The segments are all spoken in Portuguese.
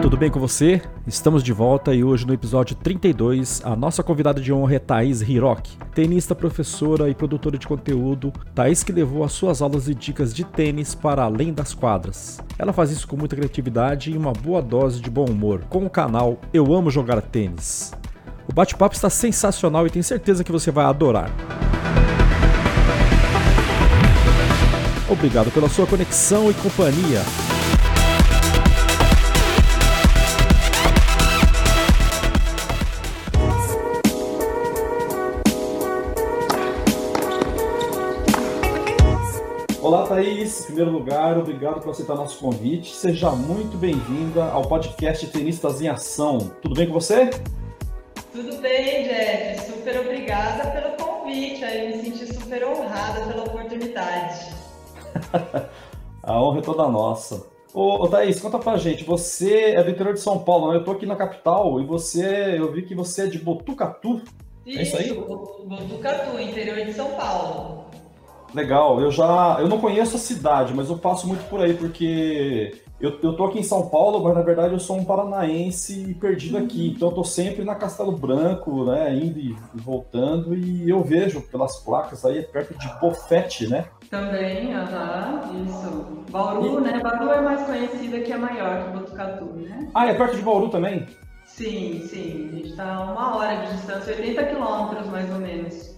tudo bem com você? Estamos de volta e hoje no episódio 32, a nossa convidada de honra é Thaís Hiroki, tenista, professora e produtora de conteúdo. Thaís que levou as suas aulas e dicas de tênis para além das quadras. Ela faz isso com muita criatividade e uma boa dose de bom humor, com o canal Eu Amo Jogar Tênis. O bate-papo está sensacional e tenho certeza que você vai adorar. Obrigado pela sua conexão e companhia. Olá, Thaís. Em primeiro lugar, obrigado por aceitar nosso convite. Seja muito bem-vinda ao podcast Tenistas em Ação. Tudo bem com você? Tudo bem, Jeff. Super obrigada pelo convite. Aí me senti super honrada pela oportunidade. A honra é toda nossa. Ô, ô Thaís, conta pra gente. Você é do interior de São Paulo, né? Eu tô aqui na capital e você, eu vi que você é de Botucatu. Isso, é isso aí? Botucatu, interior de São Paulo. Legal, eu já. Eu não conheço a cidade, mas eu passo muito por aí, porque eu, eu tô aqui em São Paulo, mas na verdade eu sou um paranaense perdido aqui. Então eu tô sempre na Castelo Branco, né? Indo e voltando, e eu vejo pelas placas aí, é perto de Bofete, né? Também, aham, isso. Bauru, e... né? Bauru é mais conhecida que é maior que Botucatu, né? Ah, é perto de Bauru também? Sim, sim. A gente tá a uma hora de distância, 80 quilômetros mais ou menos.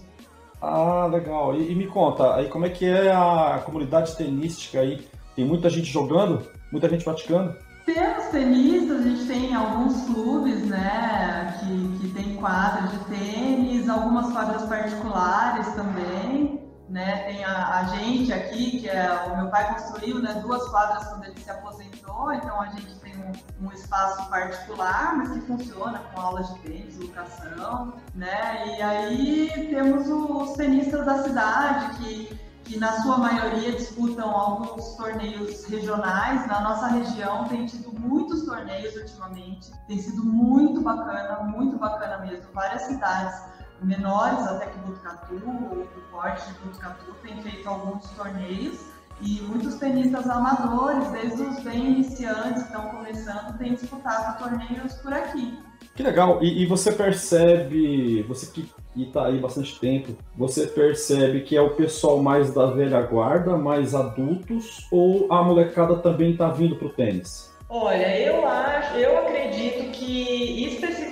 Ah, legal. E, e, me conta, aí como é que é a comunidade tenística aí? Tem muita gente jogando? Muita gente praticando? Temos tenistas, a gente tem alguns clubes, né, que, que tem quadras de tênis, algumas quadras particulares também né? Tem a, a, gente aqui, que é o meu pai construiu, né? Duas quadras quando ele se aposentou, então a gente tem um, um espaço particular, mas que funciona com aulas de tênis, educação, né? E aí temos os tenistas da cidade que que na sua maioria disputam alguns torneios regionais. Na nossa região tem tido muitos torneios ultimamente, tem sido muito bacana, muito bacana mesmo. Várias cidades menores até que Botucatu, ou do porte de Botucatu, tem feito alguns torneios e muitos tenistas amadores, desde os bem iniciantes que estão começando, têm disputado torneios por aqui. Que legal! E, e você percebe, você que está aí bastante tempo, você percebe que é o pessoal mais da velha guarda, mais adultos, ou a molecada também está vindo para o tênis? Olha, eu acho, eu acredito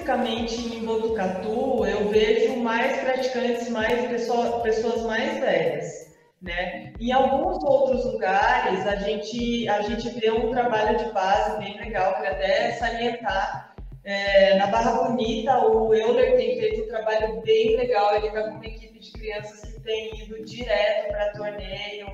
especificamente em Botucatu eu vejo mais praticantes, mais pessoa, pessoas mais velhas, né? Em alguns outros lugares a gente a gente vê um trabalho de base bem legal, queria até salientar. É, na Barra Bonita, o Euler tem feito um trabalho bem legal. Ele está com uma equipe de crianças que tem ido direto para torneio,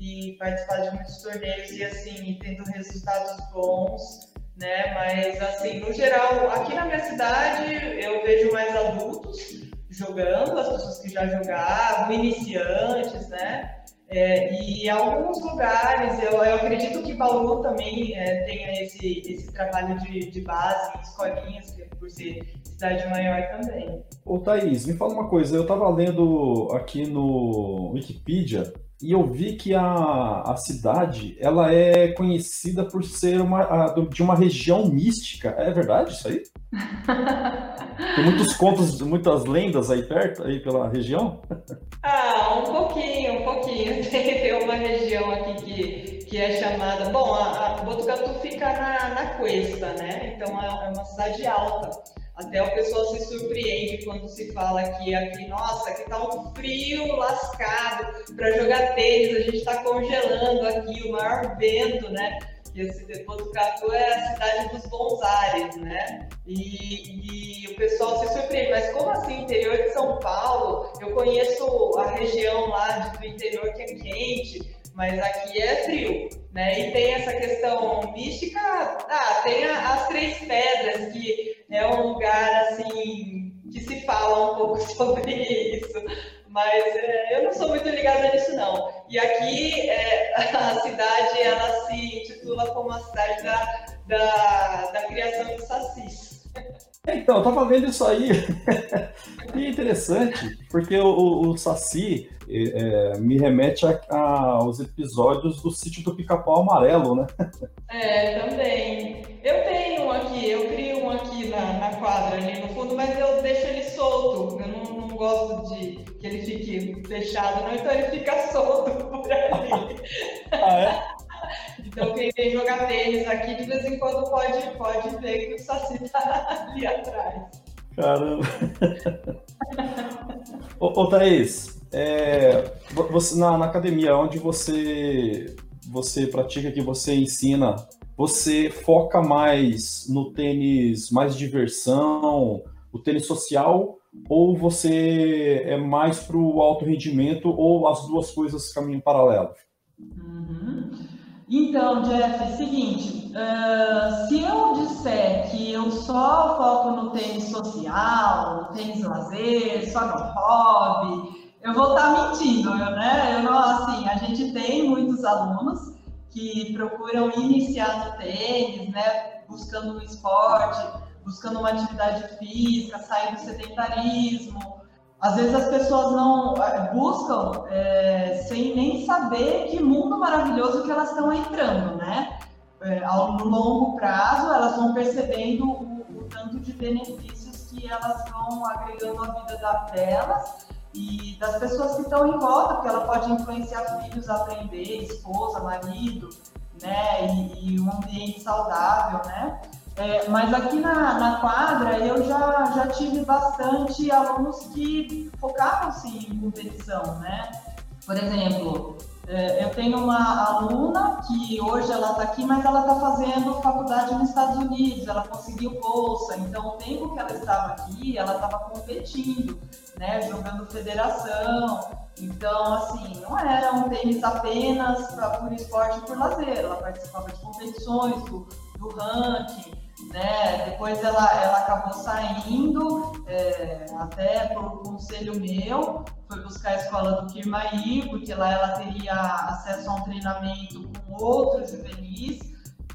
e participar de muitos torneios e assim, tendo resultados bons, né? Mas assim, no geral, aqui na minha cidade eu vejo mais adultos jogando, as pessoas que já jogavam, iniciantes, né? É, e alguns lugares, eu, eu, acredito que Bauru também é, tenha esse, esse trabalho de, de base, escolinhas, por ser cidade maior também. Ô Thaís, me fala uma coisa, eu estava lendo aqui no Wikipedia e eu vi que a, a cidade ela é conhecida por ser uma, a, de uma região mística. É verdade isso aí? Tem muitos contos, muitas lendas aí perto, aí pela região? Ah, um pouquinho, um pouquinho. Tem uma região aqui que, que é chamada. Bom, a, a Botucatu fica na, na Cuesta, né? Então é, é uma cidade alta. Até o pessoal se surpreende quando se fala que aqui, nossa, aqui tá um frio lascado para jogar tênis, a gente está congelando aqui, o maior vento, né? E esse Botucatu é a cidade dos bons ares, né? E, e, o pessoal se surpreende, mas como assim, interior de São Paulo? Eu conheço a região lá do interior que é quente, mas aqui é frio, né? E tem essa questão mística, ah, tem as Três Pedras, que é um lugar, assim, que se fala um pouco sobre isso, mas é, eu não sou muito ligada nisso, não. E aqui, é, a cidade, ela se intitula como a cidade da, da, da criação de sacis. Então, eu tava vendo isso aí. e interessante, porque o, o, o Saci, é, me remete a, a, aos episódios do sítio do Pica-Pau Amarelo, né? É, também. Eu tenho um aqui, eu crio um aqui na, na quadra ali no fundo, mas eu deixo ele solto. Eu não, não gosto de que ele fique fechado, não, então ele fica solto por ali. ah, é? Então, quem vem jogar tênis aqui, de vez em quando pode, pode ver que o Saci tá ali atrás. Caramba. ô, ô Thaís, é, você, na, na, academia, onde você, você pratica, que você ensina, você foca mais no tênis mais diversão, o tênis social, ou você é mais para o alto rendimento, ou as duas coisas caminham paralelo? Uhum. Então, Jeff, é seguinte, uh, se eu disser que eu só foco no tênis social, no tênis lazer, só no hobby, eu vou estar tá mentindo, né? Eu não, assim, a gente tem muitos alunos que procuram iniciar no tênis, né? Buscando um esporte, buscando uma atividade física, sair do sedentarismo, às vezes as pessoas não é, buscam é, sem nem saber que mundo maravilhoso que elas estão entrando, né? É, ao longo prazo, elas vão percebendo o, o, tanto de benefícios que elas vão agregando à vida delas e das pessoas que estão em volta, porque ela pode influenciar filhos a aprender, esposa, marido, né? E, e um ambiente saudável, né? É, mas aqui na, na, quadra eu já, já tive bastante alunos que focavam-se em competição, né? Por exemplo, é, eu tenho uma aluna que hoje ela está aqui, mas ela está fazendo faculdade nos Estados Unidos, ela conseguiu bolsa, então o tempo que ela estava aqui, ela estava competindo, né? Jogando federação. Então, assim, não era um tênis apenas pra, por esporte e por lazer, ela participava de competições, do, do ranking né? Depois ela, ela acabou saindo, é, até por conselho meu, foi buscar a escola do Kirmaí, porque lá ela teria acesso a um treinamento com outros juvenis,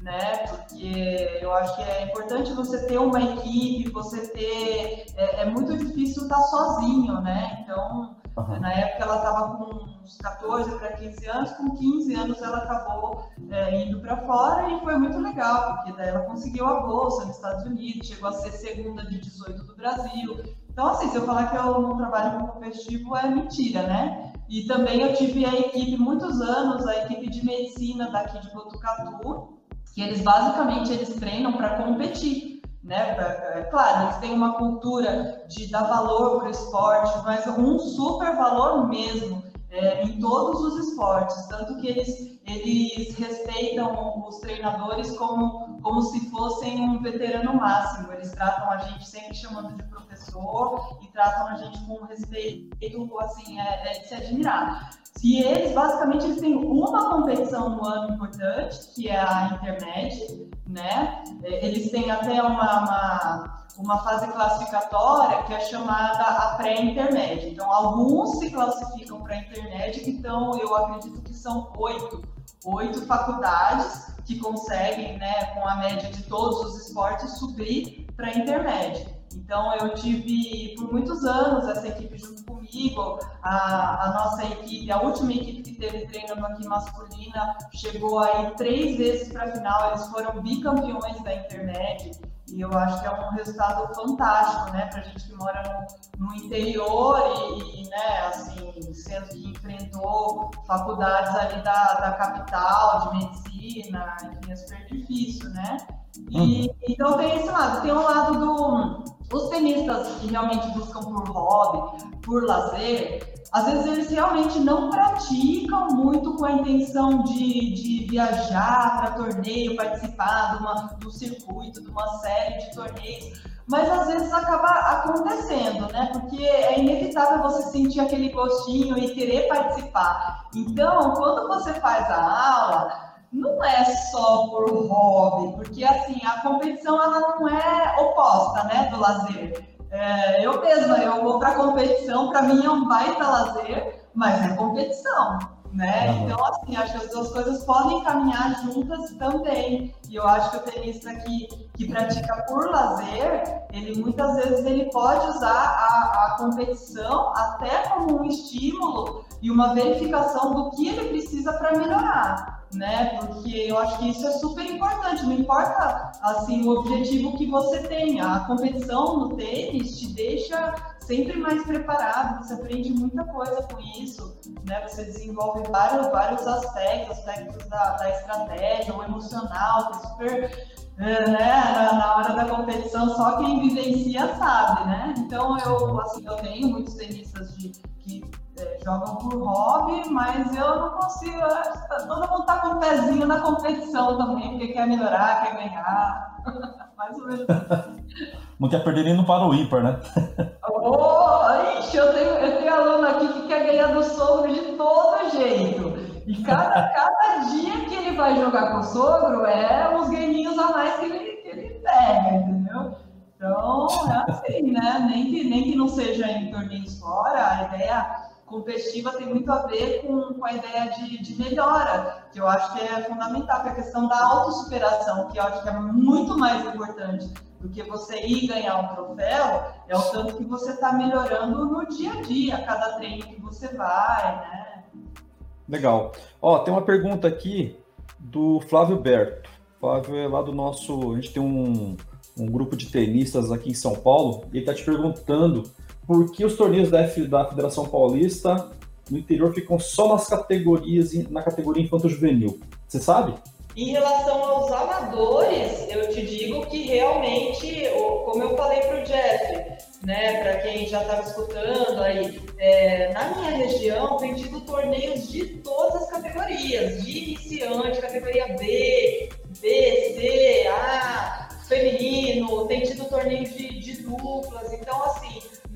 né? Porque eu acho que é importante você ter uma equipe, você ter. É, é muito difícil estar sozinho, né? Então, Uhum. Na época ela estava com uns 14 para 15 anos, com 15 anos ela acabou é, indo para fora e foi muito legal, porque daí ela conseguiu a bolsa nos Estados Unidos, chegou a ser segunda de 18 do Brasil. Então, assim, se eu falar que eu não trabalho com competitivo é mentira, né? E também eu tive a equipe, muitos anos, a equipe de medicina daqui de Botucatu, que eles basicamente eles treinam para competir. Né? É, claro, eles têm uma cultura de dar valor para o esporte, mas um super valor mesmo é, em todos os esportes, tanto que eles, eles respeitam os treinadores como, como se fossem um veterano máximo. Eles tratam a gente sempre chamando de professor e tratam a gente com respeito, assim, é, é de se admirar. Se eles, basicamente, eles têm uma competição no ano importante, que é a Internet, né? Eles têm até uma, uma, uma fase classificatória que é chamada a pré-intermédia. Então, alguns se classificam para a intermédia, então eu acredito que são oito, oito faculdades que conseguem, né, com a média de todos os esportes, subir para a intermédia. Então, eu tive por muitos anos essa equipe junto comigo, a, a, nossa equipe, a última equipe que teve treino aqui masculina, chegou aí três vezes para a final, eles foram bicampeões da internet. E eu acho que é um resultado fantástico, né, para gente que mora no, no interior e, e, né, assim, sendo que enfrentou faculdades ali da, da capital de medicina, enfim, é super difícil, né? E, uhum. Então tem esse lado, tem o lado do os tenistas que realmente buscam por hobby, por lazer, às vezes eles realmente não praticam muito com a intenção de, de viajar para torneio, participar de uma, do circuito, de uma série de torneios, mas às vezes acaba acontecendo, né? Porque é inevitável você sentir aquele gostinho e querer participar. Então, quando você faz a aula, não é só por hobby, porque assim, a competição ela não é oposta, né, do lazer. É, eu mesma, eu vou para competição, para mim é um baita lazer, mas é competição, né? Uhum. Então, assim, acho que as duas coisas podem caminhar juntas também. E eu acho que o tenista que, que pratica por lazer, ele muitas vezes ele pode usar a, a competição até como um estímulo e uma verificação do que ele precisa para melhorar, né? Porque eu acho que isso é super importante, não importa assim o objetivo que você tenha, a competição no tênis te deixa sempre mais preparado, você aprende muita coisa com isso, né? Você desenvolve vários, vários aspectos, aspectos da, da estratégia, o emocional, que é super é, né, na, na, hora da competição, só quem vivencia sabe, né? Então eu, assim, eu tenho muitos tenistas de, que é, jogam por hobby, mas eu não consigo. Todo mundo tá com o pezinho na competição também, porque quer melhorar, quer ganhar. Mais ou menos. Não quer perder nem no para o ímpar, né? oh, ixi, eu tenho, eu tenho aluno aqui que quer ganhar do sogro de todo jeito. E cada, cada dia que ele vai jogar com o sogro é uns gaminhos a mais que ele, que ele pega, entendeu? Então, é assim, né? Nem que, nem que não seja em torneios fora, a ideia competitiva tem muito a ver com, com a ideia de, de melhora, que eu acho que é fundamental, que é a questão da autossuperação, que eu acho que é muito mais importante do que você ir ganhar um troféu, é o tanto que você está melhorando no dia a dia, cada treino que você vai, né? Legal. Ó, tem uma pergunta aqui do Flávio Berto. Flávio é lá do nosso. A gente tem um, um grupo de tenistas aqui em São Paulo, e ele está te perguntando por que os torneios da, F, da Federação Paulista no interior ficam só nas categorias, na categoria infanto-juvenil. Você sabe? Em relação aos amadores, eu te digo que realmente, como eu falei para o Jeff, né, para quem já estava escutando aí, é, na minha região tem tido torneios de todas as categorias, de iniciante, categoria B, B, C, A, feminino, tem tido torneios de, de duplas,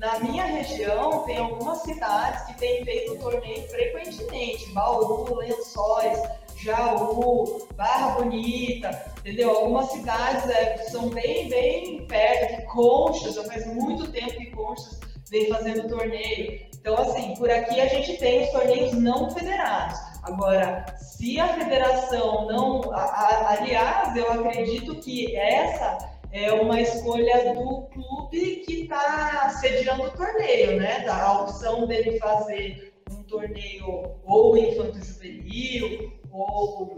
na minha região, tem algumas cidades que têm feito torneio frequentemente, Bauru, Lençóis, Jaú, Barra Bonita, entendeu? Algumas cidades é, são bem, bem perto de Conchas, já faz muito tempo que Conchas vem fazendo torneio. Então, assim, por aqui a gente tem os torneios não federados. Agora, se a federação não. A, a, aliás, eu acredito que essa é uma escolha do clube que está sediando o torneio, né? A opção dele fazer um torneio ou infanto-juvenil, ou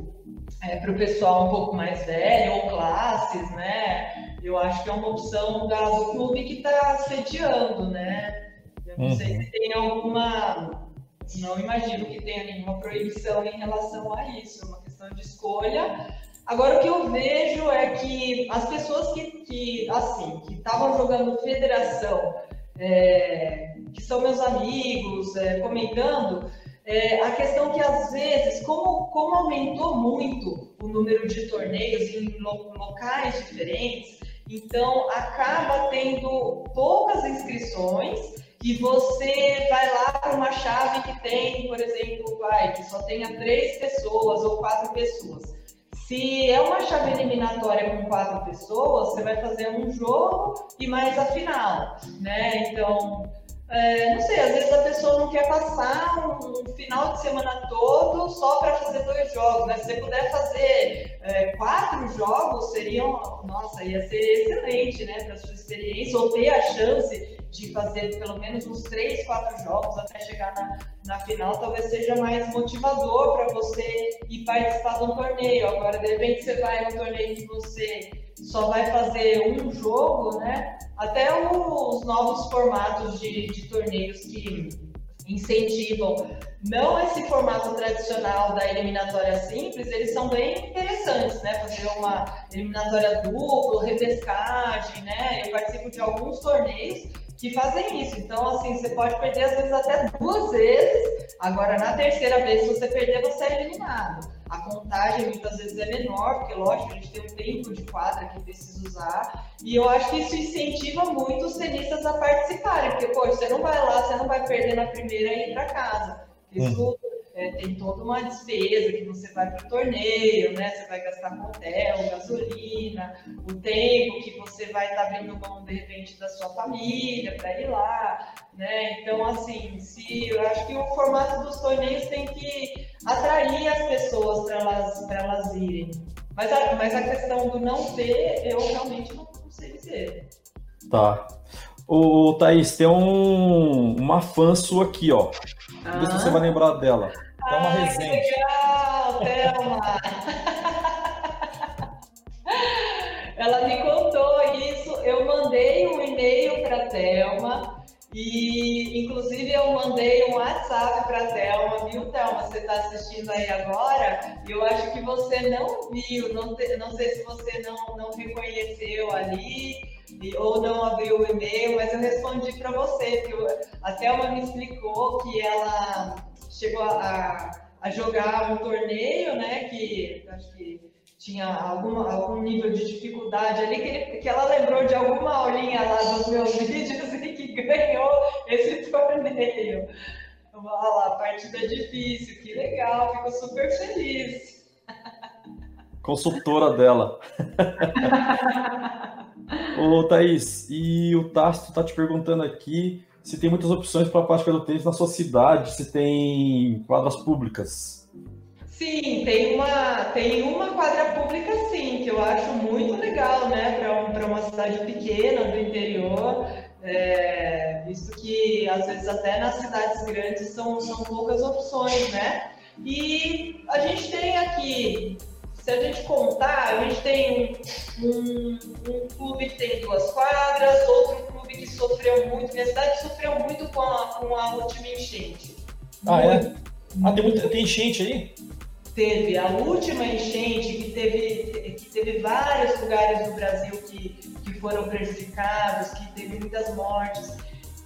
é, para o pessoal um pouco mais velho, ou classes, né? Eu acho que é uma opção da, do clube que está sediando, né? Eu não uhum. sei se tem alguma. Não imagino que tenha nenhuma proibição em relação a isso, é uma questão de escolha Agora, o que eu vejo é que as pessoas que, que assim, que estavam jogando federação, é, que são meus amigos, é, comentando, é, a questão que às vezes, como, como aumentou muito o número de torneios em locais diferentes, então acaba tendo poucas inscrições e você vai lá para uma chave que tem, por exemplo, vai, que só tenha três pessoas ou quatro pessoas. Se é uma chave eliminatória com quatro pessoas, você vai fazer um jogo e mais a final, né? Então, é, não sei, às vezes a pessoa não quer passar um, um final de semana todo só para fazer dois jogos, né? Se você puder fazer é, quatro jogos, seriam, nossa, ia ser excelente, né, para sua experiência, ou ter a chance de fazer pelo menos uns três, quatro jogos até chegar na, na final, talvez seja mais motivador para você ir participar de um torneio. Agora, de repente, você vai num torneio que você só vai fazer um jogo, né? Até os novos formatos de, de torneios que incentivam não esse formato tradicional da eliminatória simples, eles são bem interessantes, né? Fazer uma eliminatória dupla, repescagem, né? Eu participo de alguns torneios que fazem isso. Então, assim, você pode perder às vezes até duas vezes. Agora, na terceira vez, se você perder, você é eliminado. A contagem muitas vezes é menor, porque, lógico, a gente tem um tempo de quadra que precisa usar. E eu acho que isso incentiva muito os tenistas a participarem, porque, pô, você não vai lá, você não vai perder na primeira e ir para casa. Isso uhum é, tem toda uma despesa que você vai para o torneio, né? Você vai gastar com hotel, gasolina, o tempo que você vai estar tá abrindo mão de repente da sua família para ir lá, né? Então, assim, se eu acho que o formato dos torneios tem que atrair as pessoas para elas, elas irem. Mas a, mas a questão do não ter, eu realmente não, não sei dizer. Tá. O Thaís, tem um, uma fã sua aqui, ó. Vamos ver se você vai lembrar dela. Thelma ah, Rezende. Que legal, Thelma! Ela me contou isso. Eu mandei um e-mail para a Thelma e, inclusive, eu mandei um WhatsApp para a Thelma, viu, Thelma? Você está assistindo aí agora? E eu acho que você não viu, não, te, não sei se você não, não reconheceu ali ou não abriu o e-mail, mas eu respondi para você, que a Thelma me explicou que ela chegou a, a jogar um torneio, né? Que acho que tinha alguma, algum nível de dificuldade ali, que, que ela lembrou de alguma aulinha lá dos meus vídeos que ganhou esse torneio. Olha lá, partida difícil, que legal, fico super feliz. Consultora dela. Ô, Thaís, e o Tasto está te perguntando aqui se tem muitas opções para a prática do tênis na sua cidade, se tem quadras públicas. Sim, tem uma, tem uma quadra pública sim, que eu acho muito legal, né, para um, uma cidade pequena do interior, é, visto que às vezes até nas cidades grandes são, são poucas opções, né? E a gente tem aqui se a gente contar, a gente tem um, um, um, clube que tem duas quadras, outro clube que sofreu muito, minha cidade sofreu muito com a, com a última enchente. Ah, é? Ah, tem, muita, tem enchente aí? Teve. A última enchente, que teve, que teve vários lugares do Brasil que, que foram prejudicados, que teve muitas mortes.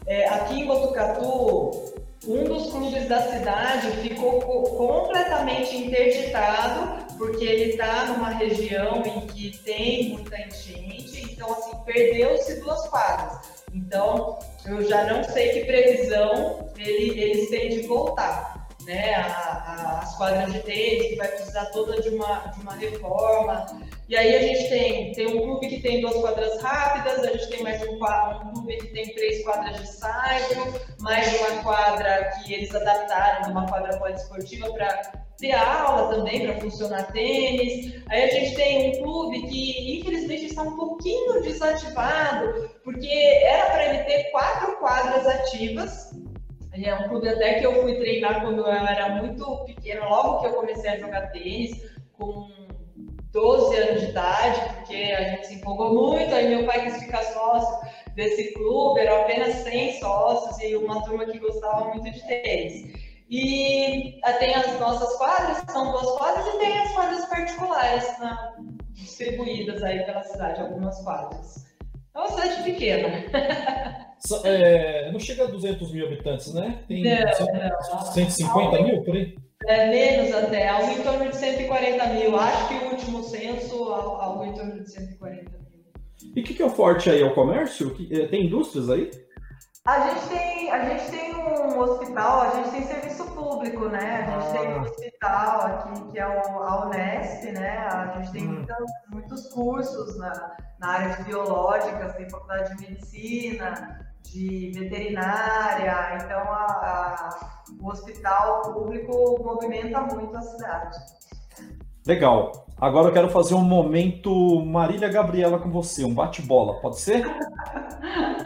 É, aqui em Botucatu, um dos clubes da cidade ficou completamente interditado porque ele está numa região em que tem muita enchente, então assim, perdeu-se duas quadras. Então, eu já não sei que previsão ele, eles têm de voltar. Né, a, a, as quadras de tênis, que vai precisar toda de uma, de uma reforma. E aí a gente tem, tem um clube que tem duas quadras rápidas, a gente tem mais um, um clube que tem três quadras de saibro, mais uma quadra que eles adaptaram, uma quadra poliesportiva para ter aula também para funcionar tênis. Aí a gente tem um clube que infelizmente está um pouquinho desativado, porque era para ele ter quatro quadras ativas. É um clube até que eu fui treinar quando eu era muito pequena, logo que eu comecei a jogar tênis, com 12 anos de idade, porque a gente se empolgou muito, aí meu pai quis ficar sócio desse clube, eram apenas 100 sócios e uma turma que gostava muito de tênis. E ah, tem as nossas quadras, são duas quadras, e tem as quadras particulares na, distribuídas aí pela cidade, algumas quadras. É uma cidade pequena. É, não chega a 200 mil habitantes, né? Tem não, 150 mil por aí? É menos até, algo em torno de 140 mil. Acho que o último censo, algo em torno de 140 mil. E o que, que, é o forte aí? É o comércio? É, tem indústrias aí? A gente tem, a gente tem um hospital, a gente tem serviço público, né? A gente ah. tem um hospital aqui que é o, a Unesp, né? A gente tem hum. muitos cursos na, na área de biológicas, tem faculdade de medicina, de veterinária, então a, a, o hospital público movimenta muito a cidade. Legal. Agora eu quero fazer um momento Marília Gabriela com você, um bate-bola, pode ser?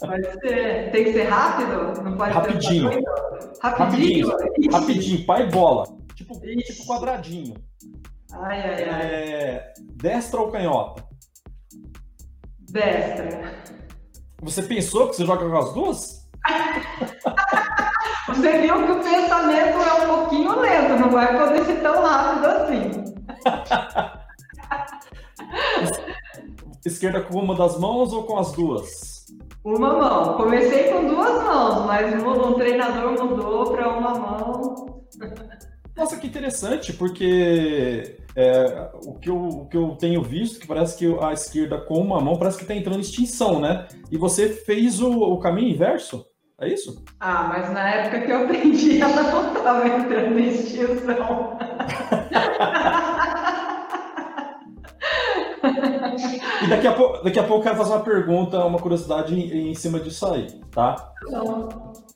Pode ser. Tem que ser rápido? Não pode Rapidinho. Ser Rapidinho. Rapidinho. Rapidinho. Pai e bola. Tipo, tipo quadradinho. Ai, ai, ai. É... Destra ou canhota? Destra. Você pensou que você joga com as duas? Você viu que o pensamento é um pouquinho lento, não vai poder ser tão rápido assim. Esquerda com uma das mãos ou com as duas? Uma mão. Comecei com duas mãos, mas um treinador mudou para uma mão. Nossa, que interessante, porque é, o, que eu, o que eu tenho visto, que parece que a esquerda com uma mão parece que está entrando em extinção, né? E você fez o, o caminho inverso? É isso? Ah, mas na época que eu aprendi, ela não estava entrando em extinção. E daqui a, pouco, daqui a pouco eu quero fazer uma pergunta, uma curiosidade em, em cima disso aí, tá? Não.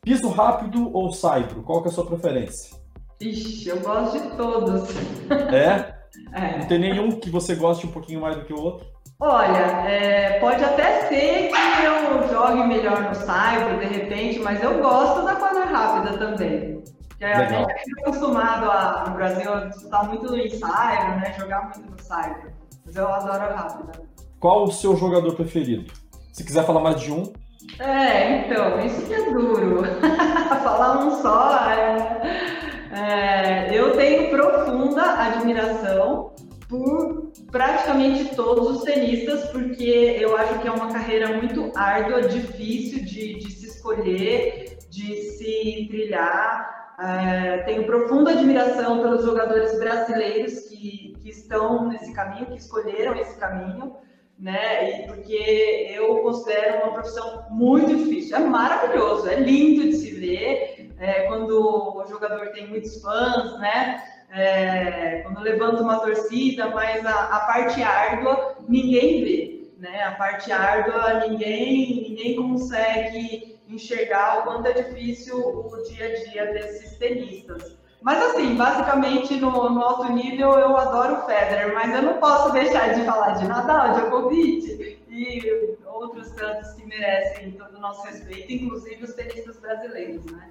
Piso rápido ou saibro? Qual que é a sua preferência? Ixi, eu gosto de todos. É? é? Não tem nenhum que você goste um pouquinho mais do que o outro? Olha, é, pode até ser que eu jogue melhor no saibro, de repente, mas eu gosto da quadra rápida também. Porque a gente é acostumado a, no Brasil a disputar muito no ensaio, né? Jogar muito no cyber. Mas eu adoro rápida. Qual o seu jogador preferido? Se quiser falar mais de um. É, então, isso que é duro. falar um só é... é... Eu tenho profunda admiração por praticamente todos os tenistas, porque eu acho que é uma carreira muito árdua, difícil de, de se escolher, de se trilhar. É, tenho profunda admiração pelos jogadores brasileiros que, que estão nesse caminho, que escolheram esse caminho, né? E porque eu considero uma profissão muito difícil. É maravilhoso, é lindo de se ver é, quando o jogador tem muitos fãs, né? é, quando levanta uma torcida, mas a, a, parte árdua ninguém vê, né? A parte árdua ninguém, ninguém consegue enxergar o quanto é difícil o dia a dia desses tenistas. Mas assim, basicamente no, no alto nível eu adoro o Federer, mas eu não posso deixar de falar de Nadal, Djokovic e outros tantos que merecem todo o nosso respeito, inclusive os tenistas brasileiros, né?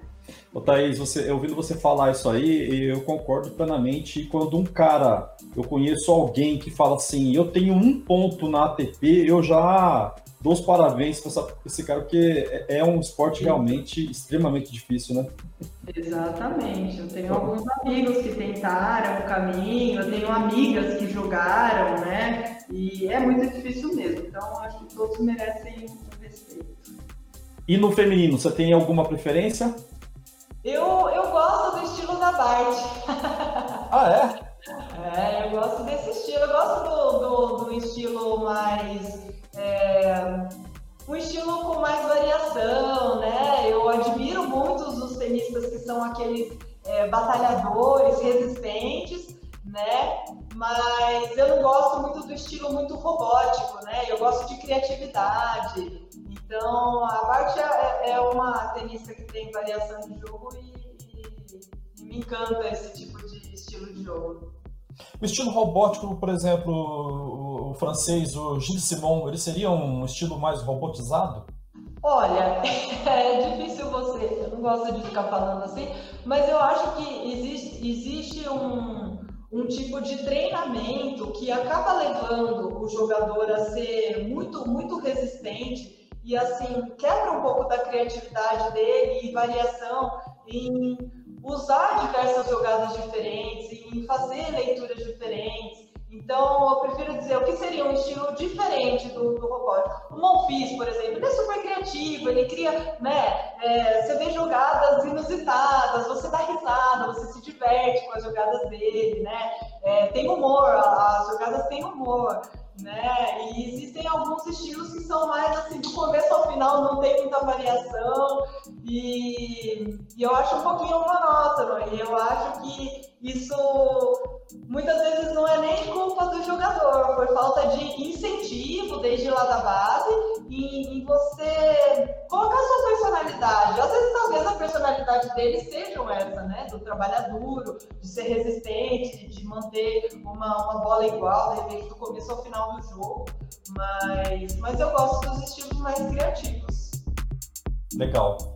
Ô Thaís, você, ouvindo você falar isso aí, eu concordo plenamente. Quando um cara, eu conheço alguém que fala assim, eu tenho um ponto na ATP, eu já dou os parabéns para esse cara, porque é, é um esporte realmente extremamente difícil, né? Exatamente. Eu tenho alguns amigos que tentaram o caminho, eu tenho amigas que jogaram, né? E é muito difícil mesmo. Então, acho que todos merecem respeito. E no feminino, você tem alguma preferência? Eu, eu gosto do estilo da Bart. Ah, é? É, eu gosto desse estilo. Eu gosto do, do, do estilo mais. É, um estilo com mais variação, né? Eu admiro muitos dos tenistas que são aqueles é, batalhadores, resistentes, né? Mas eu não gosto muito do estilo muito robótico, né? Eu gosto de criatividade, então, a Bart é, é uma tenista que tem variação de jogo e, e, e, me encanta esse tipo de estilo de jogo. O estilo robótico, por exemplo, o, o francês, o Gilles Simon, ele seria um estilo mais robotizado? Olha, é difícil você, eu não gosto de ficar falando assim, mas eu acho que existe, existe um, um tipo de treinamento que acaba levando o jogador a ser muito, muito resistente e assim quebra um pouco da criatividade dele e variação em usar diversas jogadas diferentes, em fazer leituras diferentes. Então, eu prefiro dizer o que seria um estilo diferente do, do robótico. O Monfils, por exemplo, ele é super criativo, ele cria, né? É, você vê jogadas inusitadas, você dá risada, você se diverte com as jogadas dele, né? É, tem humor, as jogadas têm humor né? E existem alguns estilos que são mais assim, do começo ao final não tem muita variação e, e eu acho um pouquinho monótono. E eu acho que isso muitas vezes não é nem culpa do jogador, foi falta de incentivo desde lá da base em, em você colocar sua personalidade. Às vezes, talvez a personalidade deles sejam essa, né? Do trabalhar duro, de ser resistente, de manter uma, uma bola igual, de repente, do começo ao final do jogo. Mas, mas eu gosto dos estilos mais criativos. Legal.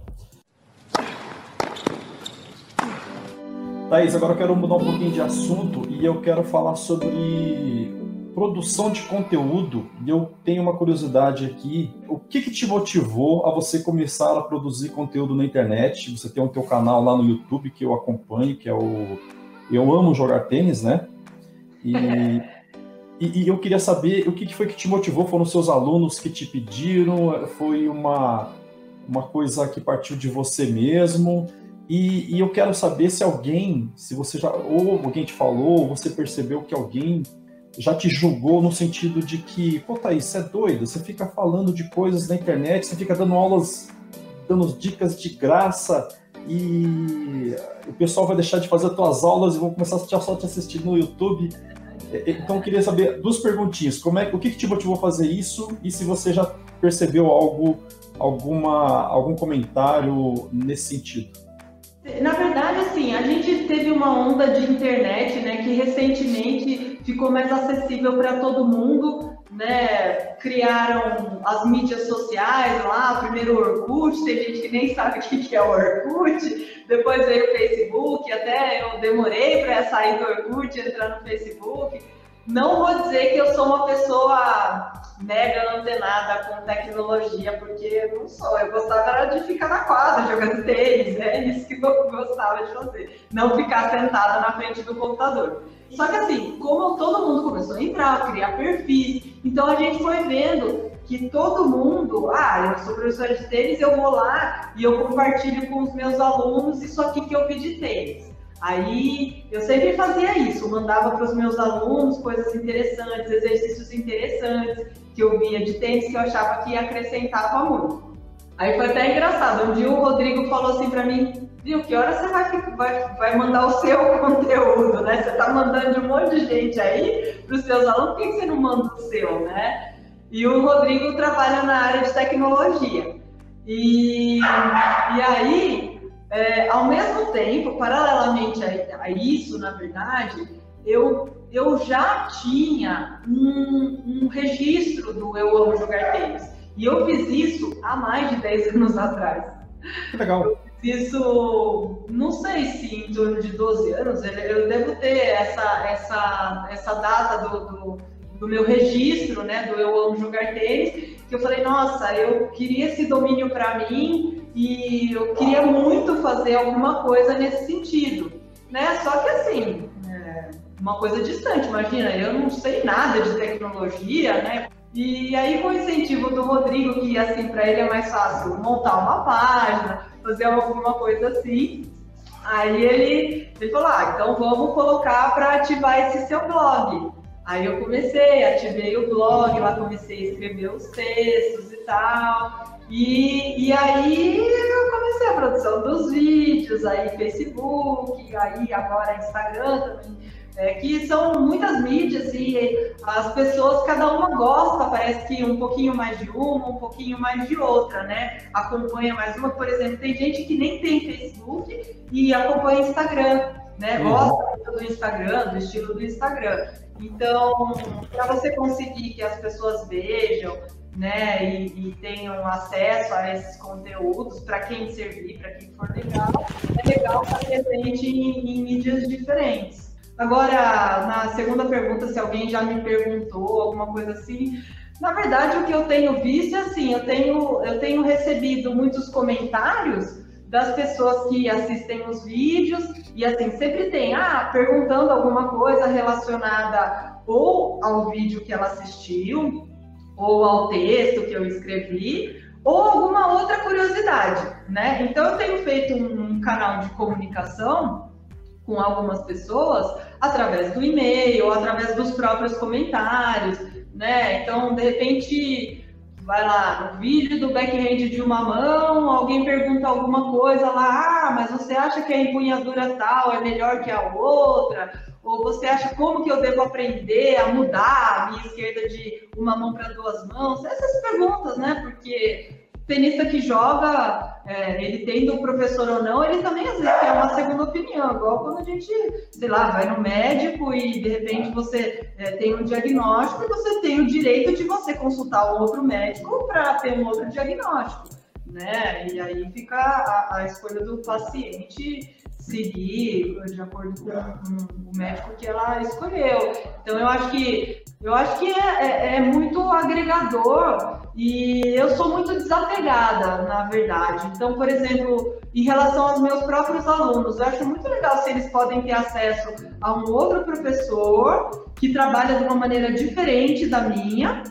Thaís, agora eu quero mudar um pouquinho de assunto e eu quero falar sobre produção de conteúdo. E eu tenho uma curiosidade aqui. O que, que te motivou a você começar a produzir conteúdo na internet? Você tem o teu canal lá no YouTube que eu acompanho, que é o Eu Amo Jogar Tênis, né? E, e, e eu queria saber o que, que foi que te motivou? Foram seus alunos que te pediram? Foi uma, uma coisa que partiu de você mesmo? E, e, eu quero saber se alguém, se você já, ou alguém te falou, ou você percebeu que alguém já te julgou no sentido de que, pô, Thaís, você é doida, você fica falando de coisas na internet, você fica dando aulas, dando dicas de graça, e o pessoal vai deixar de fazer as tuas aulas e vão começar a só te assistir no YouTube. Então eu queria saber duas perguntinhas. Como é, o que, que te motivou a fazer isso e se você já percebeu algo, alguma, algum comentário nesse sentido? Na verdade, assim, a gente teve uma onda de internet, né, que recentemente ficou mais acessível para todo mundo, né? Criaram as mídias sociais lá, primeiro o Orkut, tem gente que nem sabe o que é o Orkut, depois veio o Facebook, até eu demorei para sair do Orkut, entrar no Facebook. Não vou dizer que eu sou uma pessoa mega antenada com tecnologia, porque eu não sou. Eu gostava de ficar na quadra jogando tênis, é isso que eu gostava de fazer. Não ficar sentada na frente do computador. Só que assim, como todo mundo começou a entrar, criar perfis, então a gente foi vendo que todo mundo, ah, eu sou professora de tênis, eu vou lá e eu compartilho com os meus alunos isso aqui que eu vi de tênis. Aí eu sempre fazia isso, mandava para os meus alunos coisas interessantes, exercícios interessantes que eu via de tênis que eu achava que acrescentava muito. Aí foi até engraçado. Um dia o Rodrigo falou assim para mim, viu, que hora você vai, vai, vai mandar o seu conteúdo, né? Você está mandando de um monte de gente aí para os seus alunos, por que você não manda o seu, né? E o Rodrigo trabalha na área de tecnologia. E, e aí é, ao mesmo tempo, paralelamente a, a, isso, na verdade, eu, eu já tinha um, um registro do Eu Amo Jogar Tênis. E eu fiz isso há mais de 10 anos atrás. Que legal. Eu fiz isso, não sei se em torno de 12 anos, eu devo ter essa, essa, essa data do, do, do meu registro, né, do Eu Amo Jogar Tênis, que eu falei, nossa, eu queria esse domínio para mim, e eu queria muito fazer alguma coisa nesse sentido, né? Só que assim, é uma coisa distante, imagina, eu não sei nada de tecnologia, né? E aí com o incentivo do Rodrigo, que assim, para ele é mais fácil montar uma página, fazer alguma coisa assim, aí ele, ele falou, ah, então vamos colocar para ativar esse seu blog. Aí eu comecei, ativei o blog, lá comecei a escrever os textos e tal. E, e aí eu comecei a produção dos vídeos, aí Facebook, aí agora Instagram também, é, que são muitas mídias e as pessoas, cada uma gosta, parece que um pouquinho mais de uma, um pouquinho mais de outra, né? Acompanha mais uma, por exemplo, tem gente que nem tem Facebook e acompanha Instagram, né? Uhum. Gosta do Instagram, do estilo do Instagram. Então, para você conseguir que as pessoas vejam, né, e, e, tenham acesso a esses conteúdos para quem servir, para quem for legal, é legal estar presente em, em, mídias diferentes. Agora, na segunda pergunta, se alguém já me perguntou alguma coisa assim, na verdade o que eu tenho visto é assim, eu tenho, eu tenho recebido muitos comentários das pessoas que assistem os vídeos e assim sempre tem ah perguntando alguma coisa relacionada ou ao vídeo que ela assistiu ou ao texto que eu escrevi, ou alguma outra curiosidade, né? Então eu tenho feito um, canal de comunicação com algumas pessoas através do e-mail, através dos próprios comentários, né? Então, de repente, vai lá no vídeo do backhand de uma mão, alguém pergunta alguma coisa lá, ah, mas você acha que a empunhadura tal é melhor que a outra? Ou você acha como que eu devo aprender a mudar a minha esquerda de uma mão para duas mãos? Essas perguntas, né? Porque tenista que joga, é, ele tendo o professor ou não, ele também às vezes quer uma segunda opinião, igual quando a gente, sei lá, vai no médico e de repente você é, tem um diagnóstico e você tem o direito de você consultar um outro médico para ter um outro diagnóstico, né? E aí fica a, a escolha do paciente seguir de acordo com, com, o médico que ela escolheu. Então eu acho que eu acho que é, é, é, muito agregador e eu sou muito desapegada, na verdade. Então, por exemplo, em relação aos meus próprios alunos, eu acho muito legal se eles podem ter acesso a um outro professor que trabalha de uma maneira diferente da minha,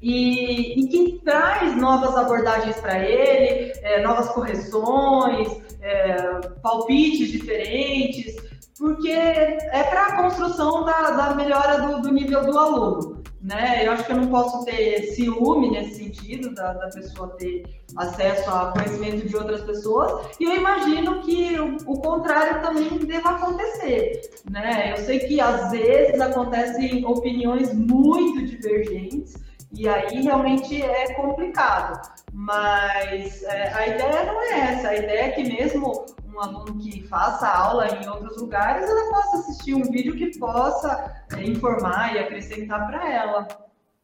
e, e, que traz novas abordagens para ele, é, novas correções, é, palpites diferentes, porque é para a construção da, da melhora do, do, nível do aluno. Né? Eu acho que eu não posso ter ciúme nesse sentido, da, da pessoa ter acesso a conhecimento de outras pessoas, e eu imagino que o, o contrário também deva acontecer. Né? Eu sei que às vezes acontecem opiniões muito divergentes, e aí realmente é complicado. Mas é, a ideia não é essa. A ideia é que mesmo um aluno que faça aula em outros lugares, ela possa assistir um vídeo que possa é, informar e acrescentar para ela.